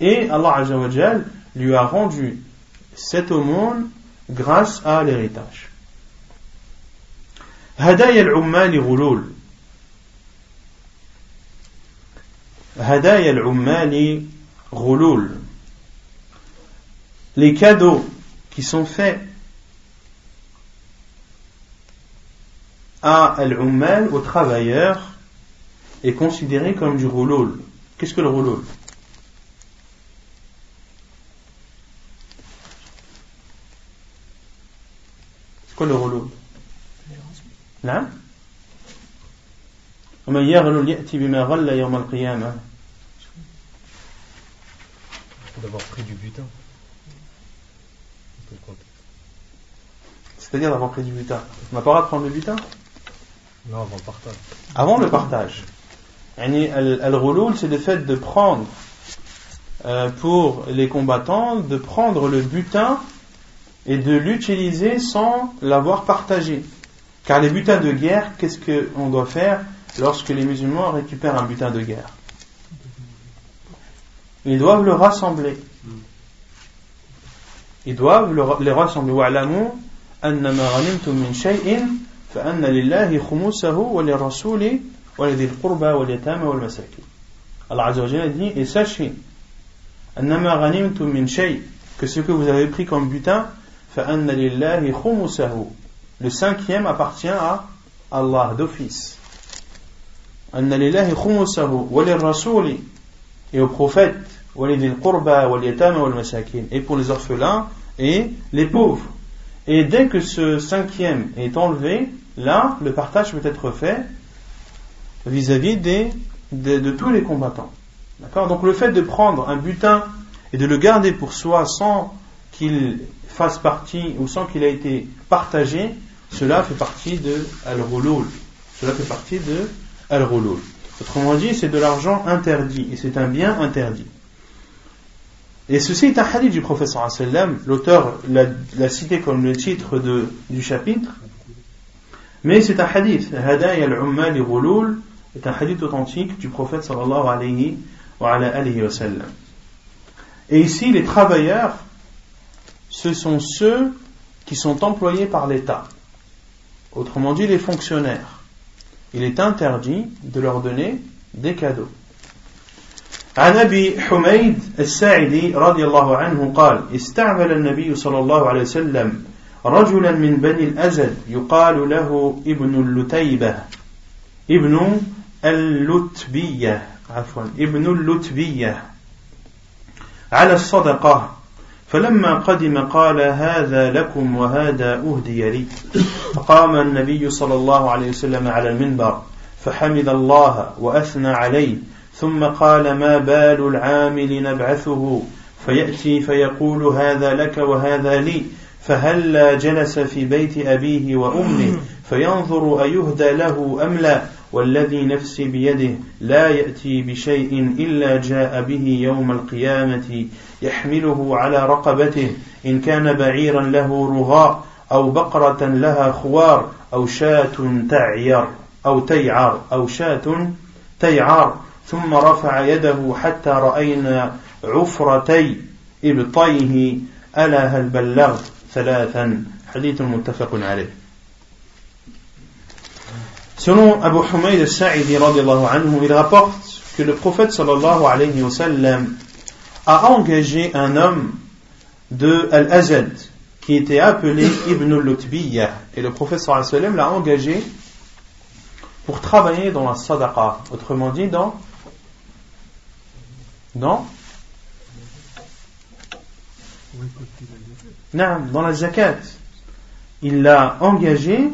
et Allah Azzawajal lui a rendu cette aumône grâce à l'héritage. هدايا العمال غلول هدايا العمال غلول les cadeaux qui sont faits à al-ummal, aux travailleurs, est considéré comme du rouloul. Qu'est-ce que le rouloul C'est quoi le rouloul Non ومن يغلل يأتي بما غل يوم القيامة D'avoir pris du butin. C'est-à-dire d'avoir pris du butin. On n'a pas le droit de prendre le butin Non, avant le partage. Avant le partage. Yani, Al-Ghulul, c'est le fait de prendre euh, pour les combattants, de prendre le butin et de l'utiliser sans l'avoir partagé. Car les butins de guerre, qu'est-ce qu'on doit faire lorsque les musulmans récupèrent un butin de guerre Ils doivent le rassembler. Ils doivent le, les rassembler. وَاعْلَمُوا أَنَّمَا غَنِمْتُم مِّن شَيْءٍ فَأَنَّ لِلَّهِ خُمُسَهُ وَلِلرَّسُولِ وَلِذِي الْقُرْبَى وَالْيَتَامَى وَالْمَسَاكِينَ Allah Azza wa Jalla dit et sachez أَنَّمَا غَنِمْتُم مِّن شَيْءٍ que ce que vous avez pris comme butin فَأَنَّ لِلَّهِ خُمُسَهُ le cinquième appartient à Allah d'office et aux prophètes et pour les orphelins et les pauvres. Et dès que ce cinquième est enlevé là le partage peut être fait vis-à-vis -vis de, de tous les combattants. D'accord? Donc le fait de prendre un butin et de le garder pour soi sans qu'il fasse partie ou sans qu'il ait été partagé cela fait partie de al cela fait partie de al-ghulul. Autrement dit, c'est de l'argent interdit et c'est un bien interdit. Et ceci est un hadith du professeur sallam, l'auteur l'a cité comme le titre du chapitre, mais c'est un hadith, Hadaya al-Ummal Ghulul, est un hadith authentique du prophète sallallahu alayhi wa, alayhi wa sallam. Et ici, les travailleurs, ce sont ceux qui sont employés par l'État. Autrement dit, les fonctionnaires. Il est interdit de leur donner des cadeaux. عن أبي حميد الساعدي رضي الله عنه قال استعمل النبي صلى الله عليه وسلم رجلا من بني الازد يقال له ابن اللتيبة. ابن اللتبية. عفوا ابن اللتبية. على الصدقة. فلما قدم قال هذا لكم وهذا أهدي لي. فقام النبي صلى الله عليه وسلم على المنبر فحمد الله وأثنى عليه ثم قال ما بال العامل نبعثه؟ فيأتي فيقول هذا لك وهذا لي. فهلا جلس في بيت أبيه وأمه فينظر أيهدى له أم لا. والذي نفسي بيده لا يأتي بشيء إلا جاء به يوم القيامة يحمله على رقبته. إن كان بعيرا له رغاء أو بقرة لها خوار أو شاة تعير أو تيعر أو شاة تيعر ثم رفع يده حتى رأينا عفرتي إبطيه. ألا هل بلغت ثلاثا؟ حديث متفق عليه. Selon Abu Humayd al-Sa'idi il rapporte que le prophète sallallahu alayhi wa sallam a engagé un homme de Al-Azad qui était appelé Ibn al-Lutbiyah et le prophète sallallahu alayhi l'a engagé pour travailler dans la sadaqa, autrement dit dans Non Non, dans la zakat. Il l'a engagé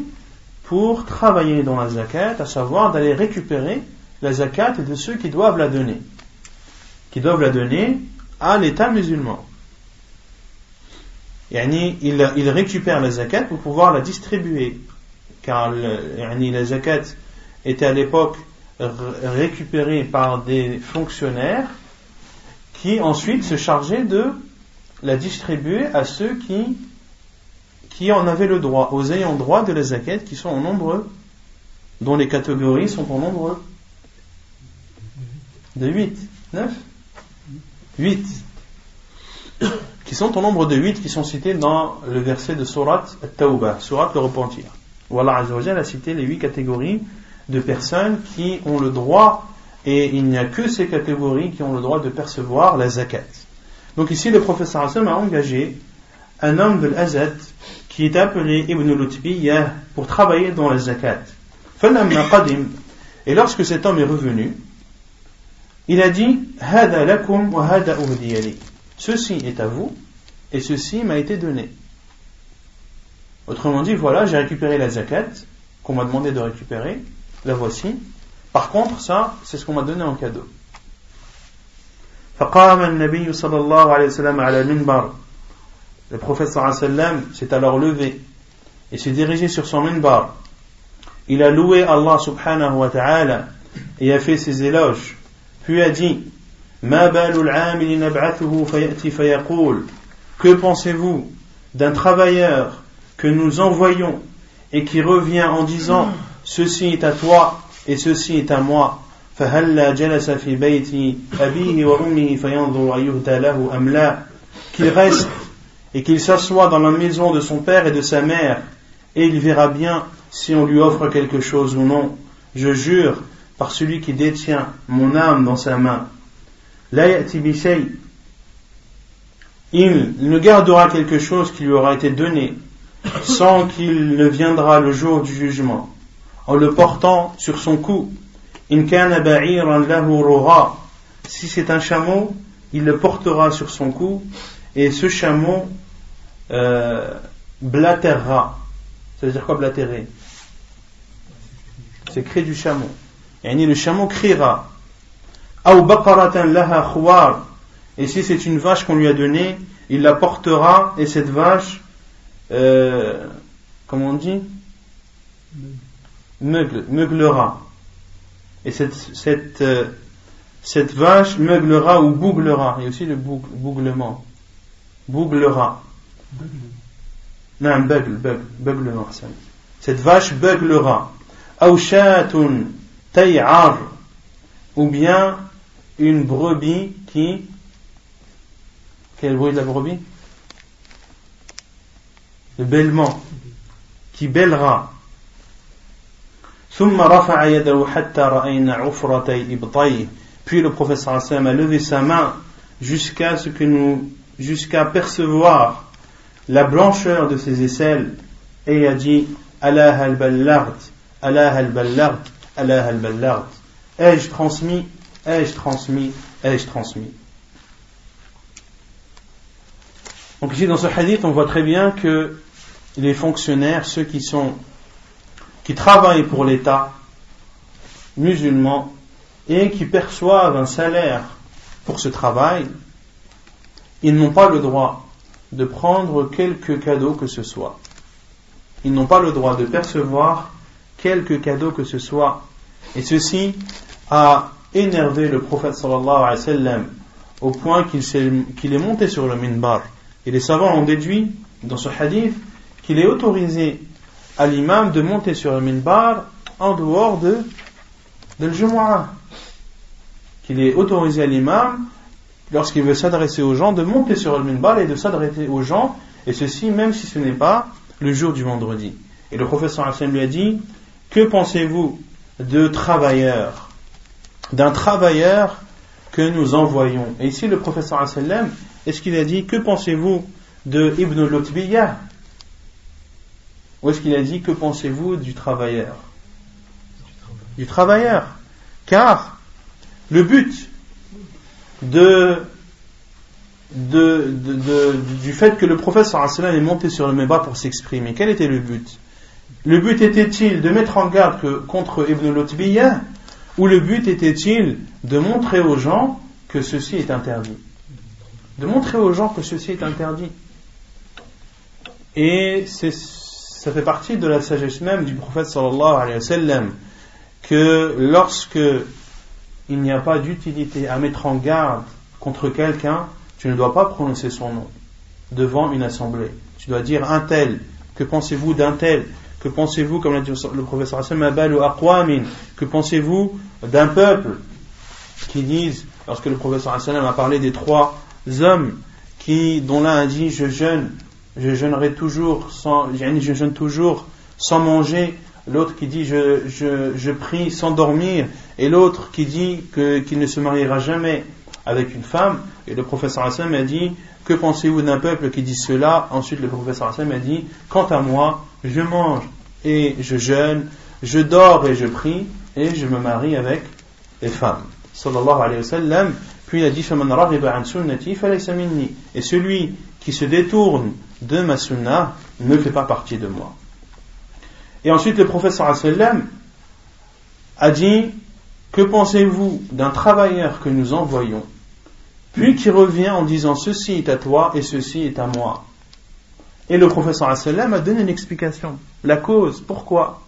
pour travailler dans la zakat, à savoir d'aller récupérer la zakat de ceux qui doivent la donner. Qui doivent la donner à l'État musulman. Yani, il, récupère la zakat pour pouvoir la distribuer. Car la zakat était à l'époque récupérée par des fonctionnaires qui ensuite se chargeait de la distribuer à ceux qui, qui en avaient le droit, aux ayants droit de la zakat qui sont en nombre, dont les catégories sont en nombre de 8, 9 8 qui sont au nombre de 8 qui sont cités dans le verset de Surat At-Tawbah, Surat le repentir. Où Allah a cité les 8 catégories de personnes qui ont le droit, et il n'y a que ces catégories qui ont le droit de percevoir la zakat. Donc ici, le professeur Hassan a engagé un homme de l'Azad qui est appelé Ibn Lutbiyah pour travailler dans la zakat. Et lorsque cet homme est revenu, il a dit Ceci est à vous et ceci m'a été donné. Autrement dit, voilà, j'ai récupéré la zakat qu'on m'a demandé de récupérer, la voici. Par contre, ça, c'est ce qu'on m'a donné en cadeau. Le prophète s'est alors levé et s'est dirigé sur son minbar. Il a loué Allah subhanahu wa ta'ala et a fait ses éloges. Puis a dit Que pensez-vous d'un travailleur que nous envoyons et qui revient en disant Ceci est à toi et ceci est à moi. Qu'il reste et qu'il s'assoit dans la maison de son père et de sa mère et il verra bien si on lui offre quelque chose ou non. Je jure par celui qui détient mon âme dans sa main. Il ne gardera quelque chose qui lui aura été donné sans qu'il ne viendra le jour du jugement en le portant sur son cou. Si c'est un chameau, il le portera sur son cou et ce chameau euh, blatérera. Ça veut dire quoi blatérer? C'est cri du chameau le chameau criera. Et si c'est une vache qu'on lui a donnée, il la portera et cette vache, euh, comment on dit? Meugle, meuglera. Et cette, cette, euh, cette vache meuglera ou bouglera. Il y a aussi le bouglement. Bouglera. Non, bugle, bugle, beuglement. Cette vache beuglera. Aouchatun tay'ar, ou bien une brebis qui. Quel bruit de la brebis? Le bêlement, qui bêlera. Puis le professeur a levé sa main jusqu'à ce que nous, jusqu'à percevoir la blancheur de ses aisselles et a dit Allah al-ballard, Allah al-ballard, Allah al Ai-je transmis Ai-je transmis Ai-je transmis? Donc ici dans ce hadith, on voit très bien que les fonctionnaires, ceux qui sont qui travaillent pour l'État musulman et qui perçoivent un salaire pour ce travail, ils n'ont pas le droit de prendre quelque cadeau que ce soit. Ils n'ont pas le droit de percevoir quelque cadeau que ce soit et ceci a énervé le prophète sallallahu alayhi wa sallam au point qu'il est, monté sur le minbar. Et les savants ont déduit dans ce hadith qu'il est autorisé à l'imam de monter sur le minbar en dehors de, de Qu'il est autorisé à l'imam, lorsqu'il veut s'adresser aux gens, de monter sur le minbar et de s'adresser aux gens, et ceci même si ce n'est pas le jour du vendredi. Et le professeur Hassan lui a dit, que pensez-vous de travailleurs, d'un travailleur que nous envoyons. Et ici, le professeur sallam, est-ce qu'il a dit que pensez-vous de Ibn Lutbiyah Ou est-ce qu'il a dit que pensez-vous du travailleur? Du travailleur. Car le but du fait que le sallam est monté sur le méba pour s'exprimer, quel était le but? Le but était-il de mettre en garde contre Ibn Lutbiyah ou le but était-il de montrer aux gens que ceci est interdit? De montrer aux gens que ceci est interdit. Et ça fait partie de la sagesse même du prophète sallallahu alayhi wa que lorsque il n'y a pas d'utilité à mettre en garde contre quelqu'un, tu ne dois pas prononcer son nom. devant une assemblée. Tu dois dire un tel, que pensez-vous d'un tel? Que pensez-vous, comme l'a dit le professeur Hassan ou Aqwamin? Que pensez-vous d'un peuple qui disent, lorsque le professeur Hassan a parlé des trois hommes qui, dont l'un a dit je jeûne, je jeûnerai toujours sans, je jeûne toujours sans manger, l'autre qui dit je, prie sans dormir, et l'autre qui dit qu'il ne se mariera jamais avec une femme, et le professeur Hassan a dit que pensez-vous d'un peuple qui dit cela? Ensuite le professeur Hassan a dit quant à moi, je mange et je jeûne, je dors et je prie, et je me marie avec les femmes. Sallallahu alayhi wa sallam. Puis il a dit Et celui qui se détourne de ma sunnah ne fait pas partie de moi. Et ensuite le professeur a dit Que pensez-vous d'un travailleur que nous envoyons, puis qui revient en disant Ceci est à toi et ceci est à moi? Et le professeur a donné une explication, la cause, pourquoi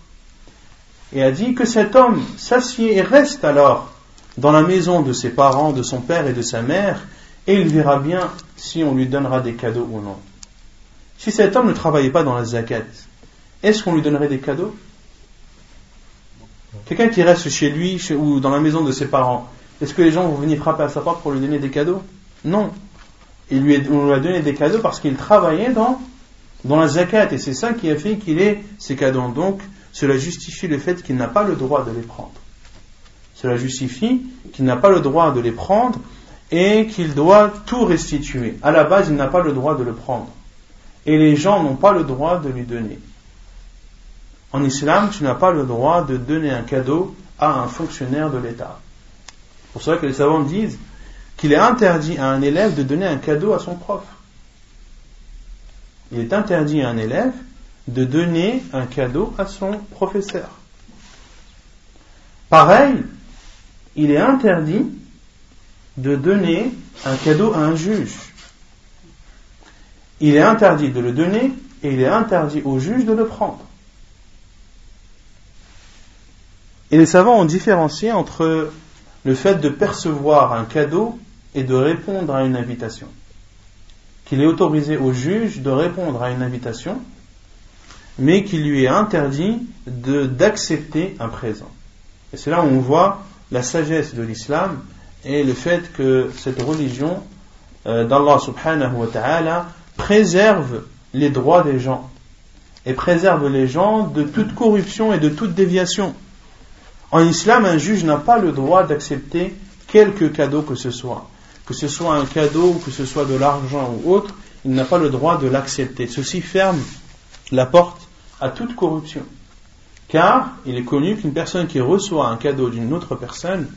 Et a dit que cet homme s'assied et reste alors dans la maison de ses parents, de son père et de sa mère, et il verra bien si on lui donnera des cadeaux ou non. Si cet homme ne travaillait pas dans la zakat, est-ce qu'on lui donnerait des cadeaux? Quelqu'un qui reste chez lui ou dans la maison de ses parents, est-ce que les gens vont venir frapper à sa porte pour lui donner des cadeaux? Non. Il lui on lui a donné des cadeaux parce qu'il travaillait dans, la zakat et c'est ça qui a fait qu'il ait ces cadeaux. Donc, cela justifie le fait qu'il n'a pas le droit de les prendre. Cela justifie qu'il n'a pas le droit de les prendre et qu'il doit tout restituer. À la base, il n'a pas le droit de le prendre. Et les gens n'ont pas le droit de lui donner. En islam, tu n'as pas le droit de donner un cadeau à un fonctionnaire de l'État. C'est pour ça que les savants disent qu'il est interdit à un élève de donner un cadeau à son prof. Il est interdit à un élève de donner un cadeau à son professeur. Pareil, il est interdit de donner un cadeau à un juge. Il est interdit de le donner et il est interdit au juge de le prendre. Et les savants ont différencié entre le fait de percevoir un cadeau et de répondre à une invitation. Qu'il est autorisé au juge de répondre à une invitation, mais qu'il lui est interdit d'accepter un présent. Et c'est là où on voit la sagesse de l'islam et le fait que cette religion euh, d'Allah subhanahu wa ta'ala préserve les droits des gens et préserve les gens de toute corruption et de toute déviation. En islam, un juge n'a pas le droit d'accepter quelque cadeau que ce soit. Que ce soit un cadeau, que ce soit de l'argent ou autre, il n'a pas le droit de l'accepter. Ceci ferme la porte à toute corruption. Car il est connu qu'une personne qui reçoit un cadeau d'une autre personne,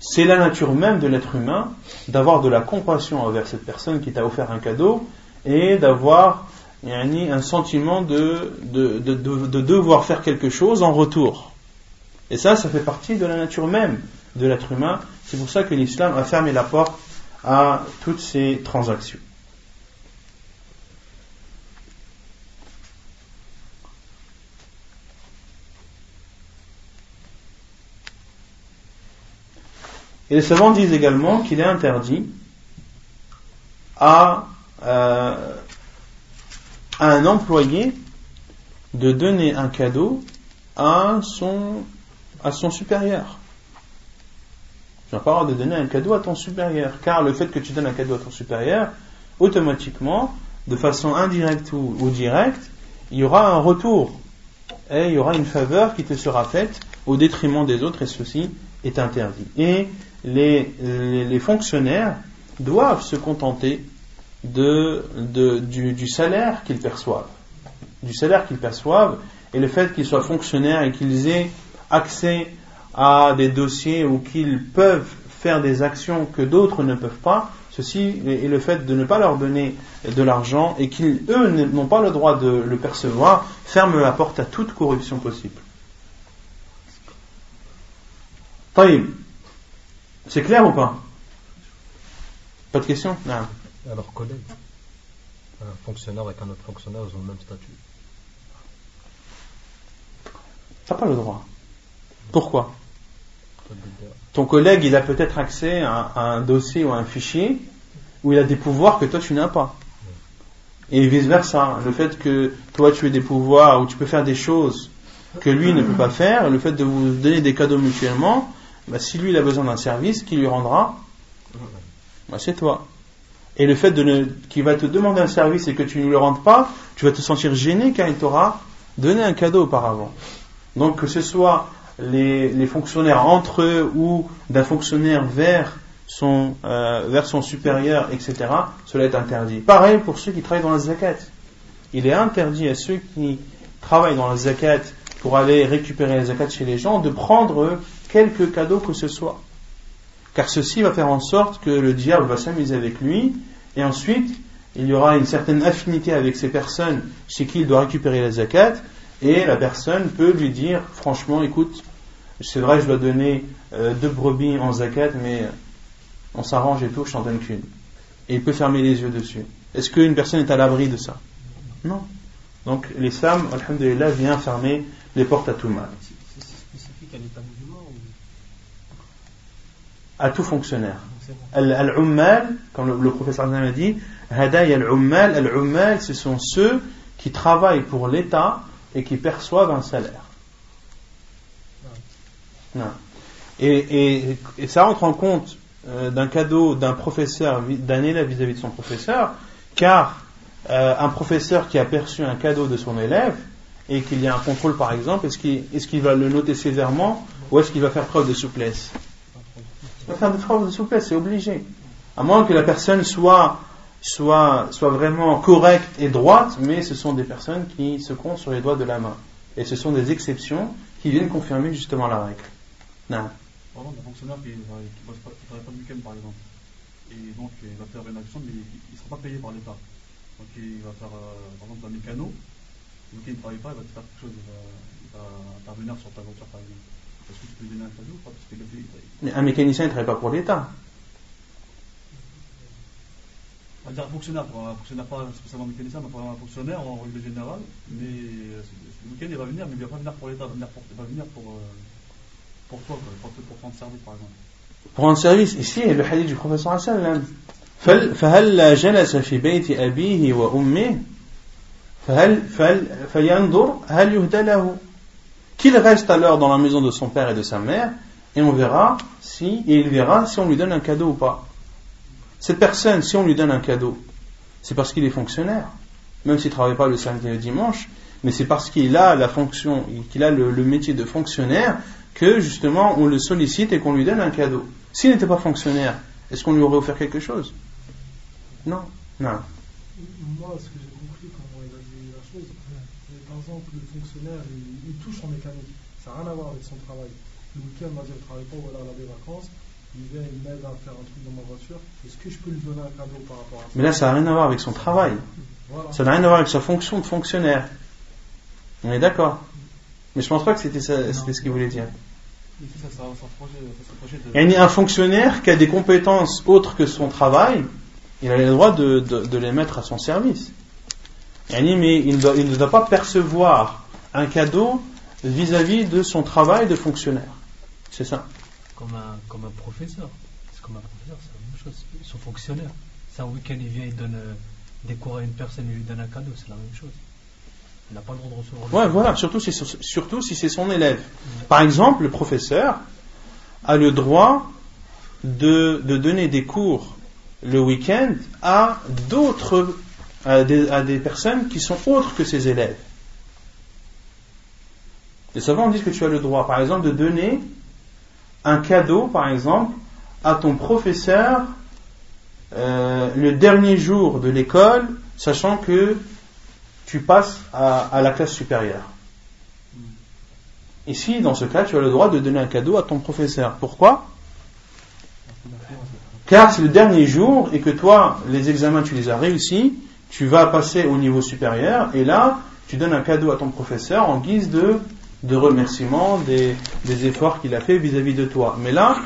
c'est la nature même de l'être humain d'avoir de la compassion envers cette personne qui t'a offert un cadeau et d'avoir un sentiment de, de, de, devoir faire quelque chose en retour. Et ça, ça fait partie de la nature même de l'être humain. C'est pour ça que l'islam a fermé la porte à toutes ces transactions. Et les savants disent également qu'il est interdit à, euh, un employé de donner un cadeau à son, à son supérieur. Tu n'as pas le droit de donner un cadeau à ton supérieur, car le fait que tu donnes un cadeau à ton supérieur, automatiquement, de façon indirecte ou, directe, il y aura un retour et il y aura une faveur qui te sera faite au détriment des autres, et ceci est interdit. Et les, fonctionnaires doivent se contenter du, salaire qu'ils perçoivent. Du salaire qu'ils perçoivent et le fait qu'ils soient fonctionnaires et qu'ils aient accès à des dossiers ou qu'ils peuvent faire des actions que d'autres ne peuvent pas, ceci et le fait de ne pas leur donner de l'argent et qu'ils eux n'ont pas le droit de le percevoir ferme la porte à toute corruption possible. C'est clair ou pas? Pas de question? Non. Alors, collègue, un fonctionnaire avec un autre fonctionnaire, ils ont le même statut. T'as pas le droit. Pourquoi Ton collègue, il a peut-être accès à, un dossier ou à un fichier où il a des pouvoirs que toi tu n'as pas. Et vice-versa, le fait que toi tu aies des pouvoirs ou tu peux faire des choses que lui ne peut pas faire, le fait de vous donner des cadeaux mutuellement, bah, si lui il a besoin d'un service, qui lui rendra bah, C'est toi. Et le fait de qu'il va te demander un service et que tu ne le rendes pas, tu vas te sentir gêné car il t'aura donné un cadeau auparavant. Donc que ce soit les, fonctionnaires entre eux ou d'un fonctionnaire vers son, euh, supérieur, etc., cela est interdit. Pareil pour ceux qui travaillent dans la zakat. Il est interdit à ceux qui travaillent dans la zakat pour aller récupérer la zakat chez les gens de prendre quelques cadeaux que ce soit. Car ceci va faire en sorte que le diable va s'amuser avec lui et ensuite il y aura une certaine affinité avec ces personnes chez qui il doit récupérer la zakat et la personne peut lui dire franchement écoute c'est vrai je dois donner euh, deux brebis en zakat mais on s'arrange et tout je t'en donne qu'une. Et il peut fermer les yeux dessus. Est-ce qu'une personne est à l'abri de ça? Non. Donc l'islam alhamdulillah vient fermer les portes à tout mal c'est spécifique à l'état musulman ou... à tout fonctionnaire. Al-Ummal, comme le, professeur a dit, Hadaya al-Ummal, al-Ummal, ce sont ceux qui travaillent pour l'État et qui perçoivent un salaire. Et, ça rentre en compte euh, d'un cadeau d'un professeur, d'un élève vis-à-vis de son professeur, car euh, un professeur qui a perçu un cadeau de son élève et qu'il y a un contrôle par exemple, est-ce qu'il va le noter sévèrement ou est-ce qu'il va faire preuve de souplesse? Il va faire preuve de souplesse, c'est obligé. À moins que la personne soit, soit, soit vraiment correcte et droite, mais ce sont des personnes qui se comptent sur les doigts de la main. Et ce sont des exceptions qui viennent confirmer justement la règle. Non. Par exemple, un fonctionnaire qui ne travaille pas le week-end, par exemple, et donc il va faire une action, mais il ne sera pas payé par l'État. Donc il va faire, euh, par exemple, un mécano, le week-end il ne travaille pas, il va te faire quelque chose, il va, il va intervenir sur ta voiture, par exemple. Est-ce que tu peux lui donner un cadeau ou pas? Parce que Mais un mécanicien ne travaille pas pour l'État On va dire un fonctionnaire, un fonctionnaire pas spécialement mécanicien, mais un fonctionnaire en règle générale, mais euh, le week-end il va venir, mais il ne va pas venir pour l'État, il va venir pour, pour, euh, pour toi, pour, pour rendre service par exemple. Pour rendre service, ici, le hadith du professeur sallam. فهل جلس في بيت أبيه وأمه فهل فينظر هل يهدى له qu'il reste alors dans la maison de son père et de sa mère et on verra si et il verra si on lui donne un cadeau ou pas Cette personne, si on lui donne un cadeau, c'est parce qu'il est fonctionnaire, même s'il ne travaille pas le samedi et le dimanche, mais c'est parce qu'il a la fonction, qu'il a le, métier de fonctionnaire, que justement on le sollicite et qu'on lui donne un cadeau. S'il n'était pas fonctionnaire, est-ce qu'on lui aurait offert quelque chose? Non. Non. Moi, ce que j'ai compris quand on a dit la chose, par exemple, le fonctionnaire, il, touche en mécanique. Ça n'a rien à voir avec son travail. Le week-end, va dire, il ne travaille pas alors il a des vacances il vient, il m'aide à faire un truc dans ma voiture, est-ce que je peux lui donner un cadeau par rapport à ça? Mais là, ça n'a rien à voir avec son travail. Ça n'a rien à voir avec sa fonction de fonctionnaire. On est d'accord. Mais je ne pense pas que c'était ce qu'il voulait dire. Il y a un fonctionnaire qui a des compétences autres que son travail, il a le droit de, de, les mettre à son service. Mais il, il ne doit pas percevoir un cadeau vis-à-vis -vis de son travail de fonctionnaire. C'est ça comme un, comme un professeur. C'est comme un professeur, c'est la même chose. Son fonctionnaire. C'est un week-end, il vient, il donne euh, des cours à une personne, il lui donne un cadeau, c'est la même chose. Il n'a pas le droit de recevoir. Ouais, voilà, surtout si, surtout si c'est son élève. Par exemple, le professeur a le droit de, de donner des cours le week-end à d'autres, à des, à des personnes qui sont autres que ses élèves. Les savants disent que tu as le droit, par exemple, de donner un cadeau, par exemple, à ton professeur euh, le dernier jour de l'école, sachant que tu passes à, la classe supérieure. Ici, dans ce cas, tu as le droit de donner un cadeau à ton professeur. Pourquoi? Car c'est le dernier jour et que toi, les examens, tu les as réussis, tu vas passer au niveau supérieur et là, tu donnes un cadeau à ton professeur en guise de de remerciement des, efforts qu'il a fait vis-à-vis de toi. Mais là,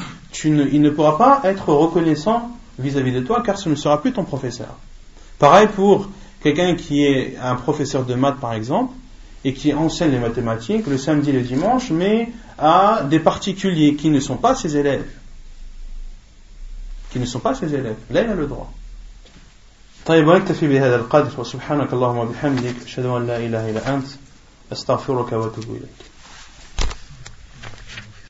il ne pourra pas être reconnaissant vis-à-vis de toi car ce ne sera plus ton professeur. Pareil pour quelqu'un qui est un professeur de maths par exemple et qui enseigne les mathématiques le samedi et le dimanche mais à des particuliers qui ne sont pas ses élèves. Qui ne sont pas ses élèves. Là, il a le droit. طيب ونكتفي بهذا القدر وسبحانك اللهم وبحمدك أشهد أن لا إله إلا أنت أستغفرك وأتوب إليك.